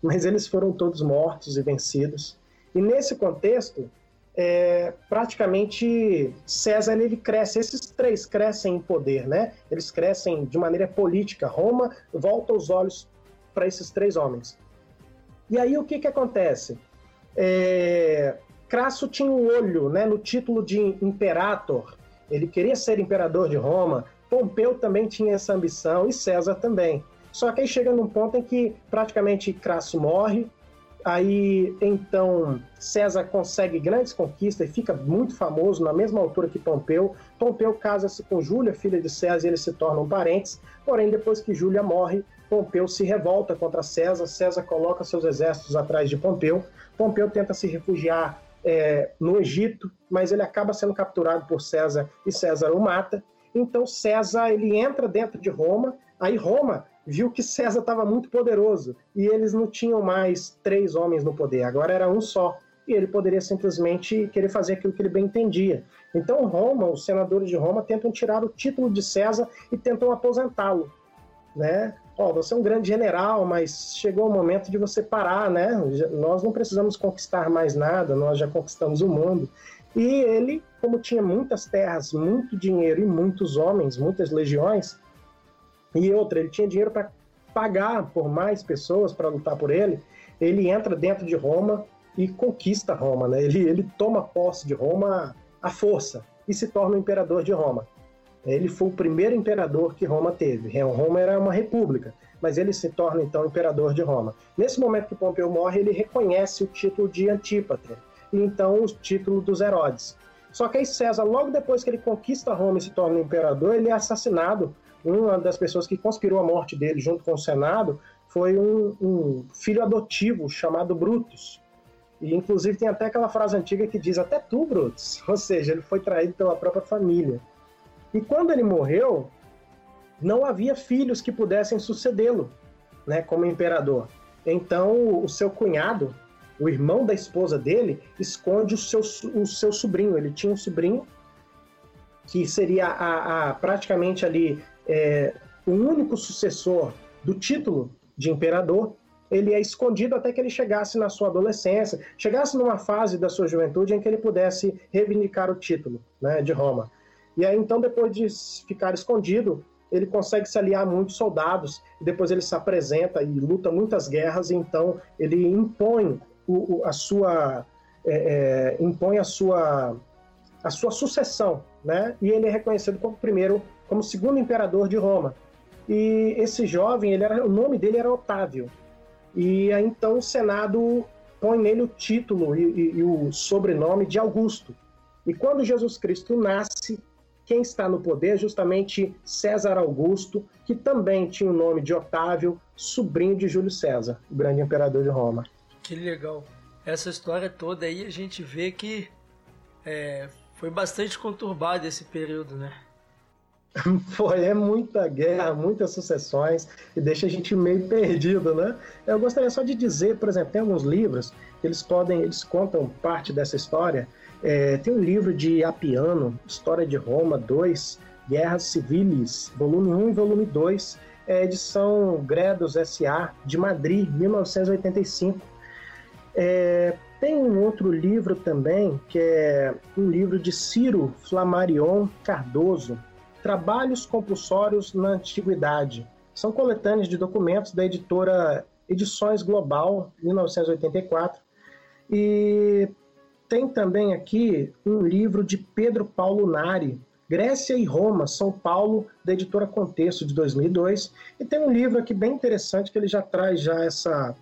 mas eles foram todos mortos e vencidos. E nesse contexto, é, praticamente César ele cresce, esses três crescem em poder, né? Eles crescem de maneira política. Roma volta os olhos para esses três homens. E aí o que, que acontece? É, Crasso tinha um olho né, no título de imperator, ele queria ser imperador de Roma, Pompeu também tinha essa ambição e César também. Só que aí chega num ponto em que praticamente Crasso morre, aí então César consegue grandes conquistas e fica muito famoso na mesma altura que Pompeu. Pompeu casa-se com Júlia, filha de César, e eles se tornam parentes. Porém, depois que Júlia morre, Pompeu se revolta contra César, César coloca seus exércitos atrás de Pompeu, Pompeu tenta se refugiar é, no Egito, mas ele acaba sendo capturado por César e César o mata. Então César ele entra dentro de Roma, aí Roma viu que César estava muito poderoso e eles não tinham mais três homens no poder, agora era um só. E ele poderia simplesmente querer fazer aquilo que ele bem entendia. Então Roma, os senadores de Roma tentam tirar o título de César e tentam aposentá-lo, né? Ó, você é um grande general, mas chegou o momento de você parar, né? Nós não precisamos conquistar mais nada, nós já conquistamos o mundo. E ele, como tinha muitas terras, muito dinheiro e muitos homens, muitas legiões, e outra, ele tinha dinheiro para pagar por mais pessoas para lutar por ele, ele entra dentro de Roma e conquista Roma, né? Ele, ele toma posse de Roma à força e se torna o imperador de Roma. Ele foi o primeiro imperador que Roma teve. Roma era uma república, mas ele se torna então imperador de Roma. Nesse momento que Pompeu morre, ele reconhece o título de Antípatra e então o título dos Herodes. Só que aí César, logo depois que ele conquista Roma e se torna imperador, ele é assassinado. Uma das pessoas que conspirou a morte dele junto com o Senado foi um, um filho adotivo chamado Brutus. E inclusive tem até aquela frase antiga que diz até tu, Brutus. Ou seja, ele foi traído pela própria família. E quando ele morreu, não havia filhos que pudessem sucedê-lo, né, como imperador. Então o seu cunhado, o irmão da esposa dele, esconde o seu, o seu sobrinho. Ele tinha um sobrinho que seria a, a praticamente ali é, o único sucessor do título de imperador, ele é escondido até que ele chegasse na sua adolescência, chegasse numa fase da sua juventude em que ele pudesse reivindicar o título né, de Roma. E aí, então, depois de ficar escondido, ele consegue se aliar a muitos soldados, e depois ele se apresenta e luta muitas guerras, e então ele impõe o, o, a sua é, é, impõe a sua a sua sucessão, né? E ele é reconhecido como primeiro, como segundo imperador de Roma. E esse jovem, ele era, o nome dele era Otávio. E aí, então o Senado põe nele o título e, e, e o sobrenome de Augusto. E quando Jesus Cristo nasce, quem está no poder é justamente César Augusto, que também tinha o nome de Otávio, sobrinho de Júlio César, o grande imperador de Roma.
Que legal. Essa história toda aí a gente vê que é, foi bastante conturbado esse período, né?
Foi, é muita guerra, muitas sucessões e deixa a gente meio perdido, né? Eu gostaria só de dizer, por exemplo, tem alguns livros que eles podem, eles contam parte dessa história. É, tem um livro de Apiano, História de Roma 2, Guerras Civiles, volume 1 e volume 2, é edição Gredos S.A. de Madrid, 1985. É, tem um outro livro também, que é um livro de Ciro Flamarion Cardoso, Trabalhos Compulsórios na Antiguidade. São coletâneas de documentos da editora Edições Global, 1984. E tem também aqui um livro de Pedro Paulo Nari, Grécia e Roma, São Paulo, da editora Contexto, de 2002. E tem um livro aqui bem interessante que ele já traz já essa,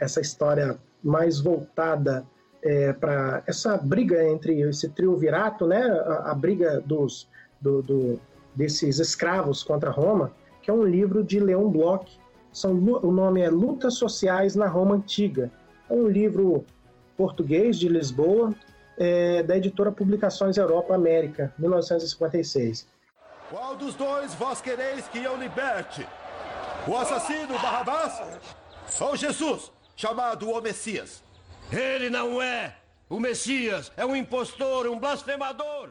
essa história mais voltada é, para essa briga entre esse triunvirato, né, a, a briga dos, do, do, desses escravos contra Roma, que é um livro de Leon Bloch. São, o nome é Lutas Sociais na Roma Antiga. É um livro português de Lisboa, é, da editora Publicações Europa América, 1956.
Qual dos dois vós quereis que eu liberte? O assassino Barrabás ou Jesus, chamado o Messias?
Ele não é! O Messias é um impostor, um blasfemador!